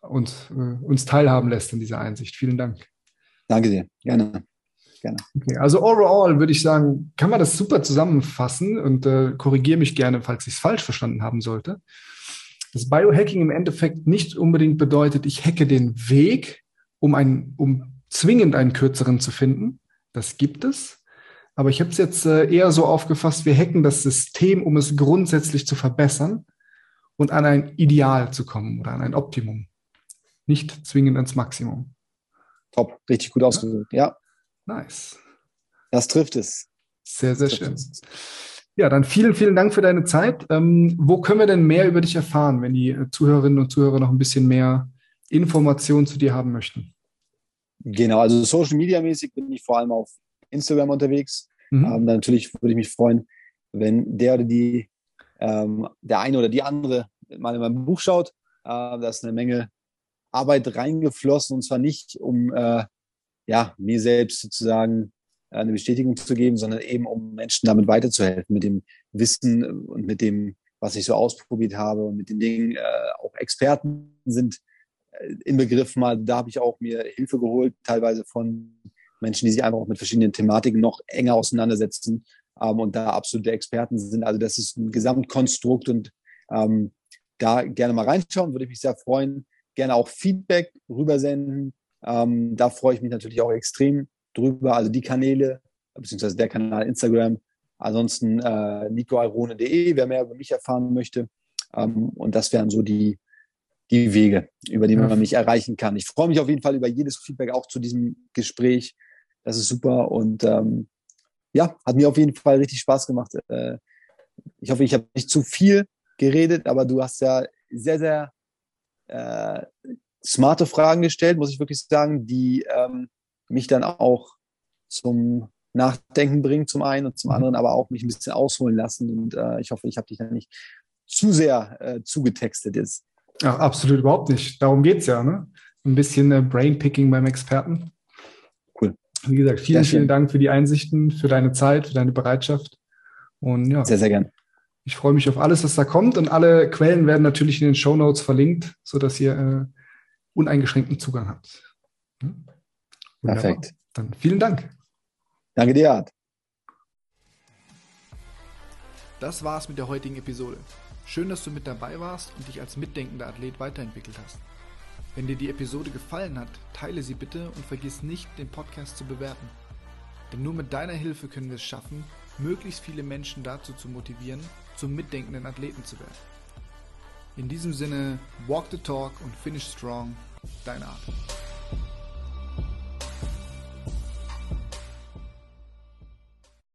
uns, äh, uns teilhaben lässt in dieser Einsicht. Vielen Dank. Danke dir. Gerne. Gerne. Okay, also overall würde ich sagen, kann man das super zusammenfassen und äh, korrigiere mich gerne, falls ich es falsch verstanden haben sollte dass Biohacking im Endeffekt nicht unbedingt bedeutet, ich hacke den Weg, um, einen, um zwingend einen kürzeren zu finden. Das gibt es. Aber ich habe es jetzt äh, eher so aufgefasst, wir hacken das System, um es grundsätzlich zu verbessern und an ein Ideal zu kommen oder an ein Optimum. Nicht zwingend ans Maximum. Top, richtig gut ausgedrückt, ja. Nice. Das trifft es. Sehr, sehr schön. Es. Ja, dann vielen, vielen Dank für deine Zeit. Ähm, wo können wir denn mehr über dich erfahren, wenn die äh, Zuhörerinnen und Zuhörer noch ein bisschen mehr Informationen zu dir haben möchten? Genau, also Social Media mäßig bin ich vor allem auf Instagram unterwegs. Mhm. Ähm, natürlich würde ich mich freuen, wenn der oder die, ähm, der eine oder die andere mal in mein Buch schaut. Äh, da ist eine Menge Arbeit reingeflossen und zwar nicht, um äh, ja, mir selbst sozusagen eine Bestätigung zu geben, sondern eben um Menschen damit weiterzuhelfen, mit dem Wissen und mit dem, was ich so ausprobiert habe und mit den Dingen. Äh, auch Experten sind äh, im Begriff mal, da habe ich auch mir Hilfe geholt, teilweise von Menschen, die sich einfach auch mit verschiedenen Thematiken noch enger auseinandersetzen ähm, und da absolute Experten sind. Also das ist ein Gesamtkonstrukt und ähm, da gerne mal reinschauen, würde ich mich sehr freuen. Gerne auch Feedback rübersenden. Ähm, da freue ich mich natürlich auch extrem drüber. Also die Kanäle, beziehungsweise der Kanal Instagram. Ansonsten äh, nicoalrone.de, wer mehr über mich erfahren möchte. Ähm, und das wären so die, die Wege, über die man mich erreichen kann. Ich freue mich auf jeden Fall über jedes Feedback, auch zu diesem Gespräch. Das ist super und ähm, ja, hat mir auf jeden Fall richtig Spaß gemacht. Äh, ich hoffe, ich habe nicht zu viel geredet, aber du hast ja sehr, sehr äh, smarte Fragen gestellt, muss ich wirklich sagen, die ähm, mich dann auch zum Nachdenken bringen, zum einen und zum mhm. anderen, aber auch mich ein bisschen ausholen lassen. Und äh, ich hoffe, ich habe dich da nicht zu sehr äh, zugetextet jetzt. Ach, absolut überhaupt nicht. Darum geht es ja, ne? Ein bisschen äh, Brainpicking beim Experten. Cool. Wie gesagt, vielen, vielen Dank für die Einsichten, für deine Zeit, für deine Bereitschaft. Und ja. Sehr, sehr gern. Ich freue mich auf alles, was da kommt. Und alle Quellen werden natürlich in den Show Notes verlinkt, sodass ihr äh, uneingeschränkten Zugang habt. Hm? Perfekt. Dann vielen Dank. Danke dir, Art. Das war's mit der heutigen Episode. Schön, dass du mit dabei warst und dich als mitdenkender Athlet weiterentwickelt hast. Wenn dir die Episode gefallen hat, teile sie bitte und vergiss nicht, den Podcast zu bewerten. Denn nur mit deiner Hilfe können wir es schaffen, möglichst viele Menschen dazu zu motivieren, zum mitdenkenden Athleten zu werden. In diesem Sinne, walk the talk und finish strong, dein Art.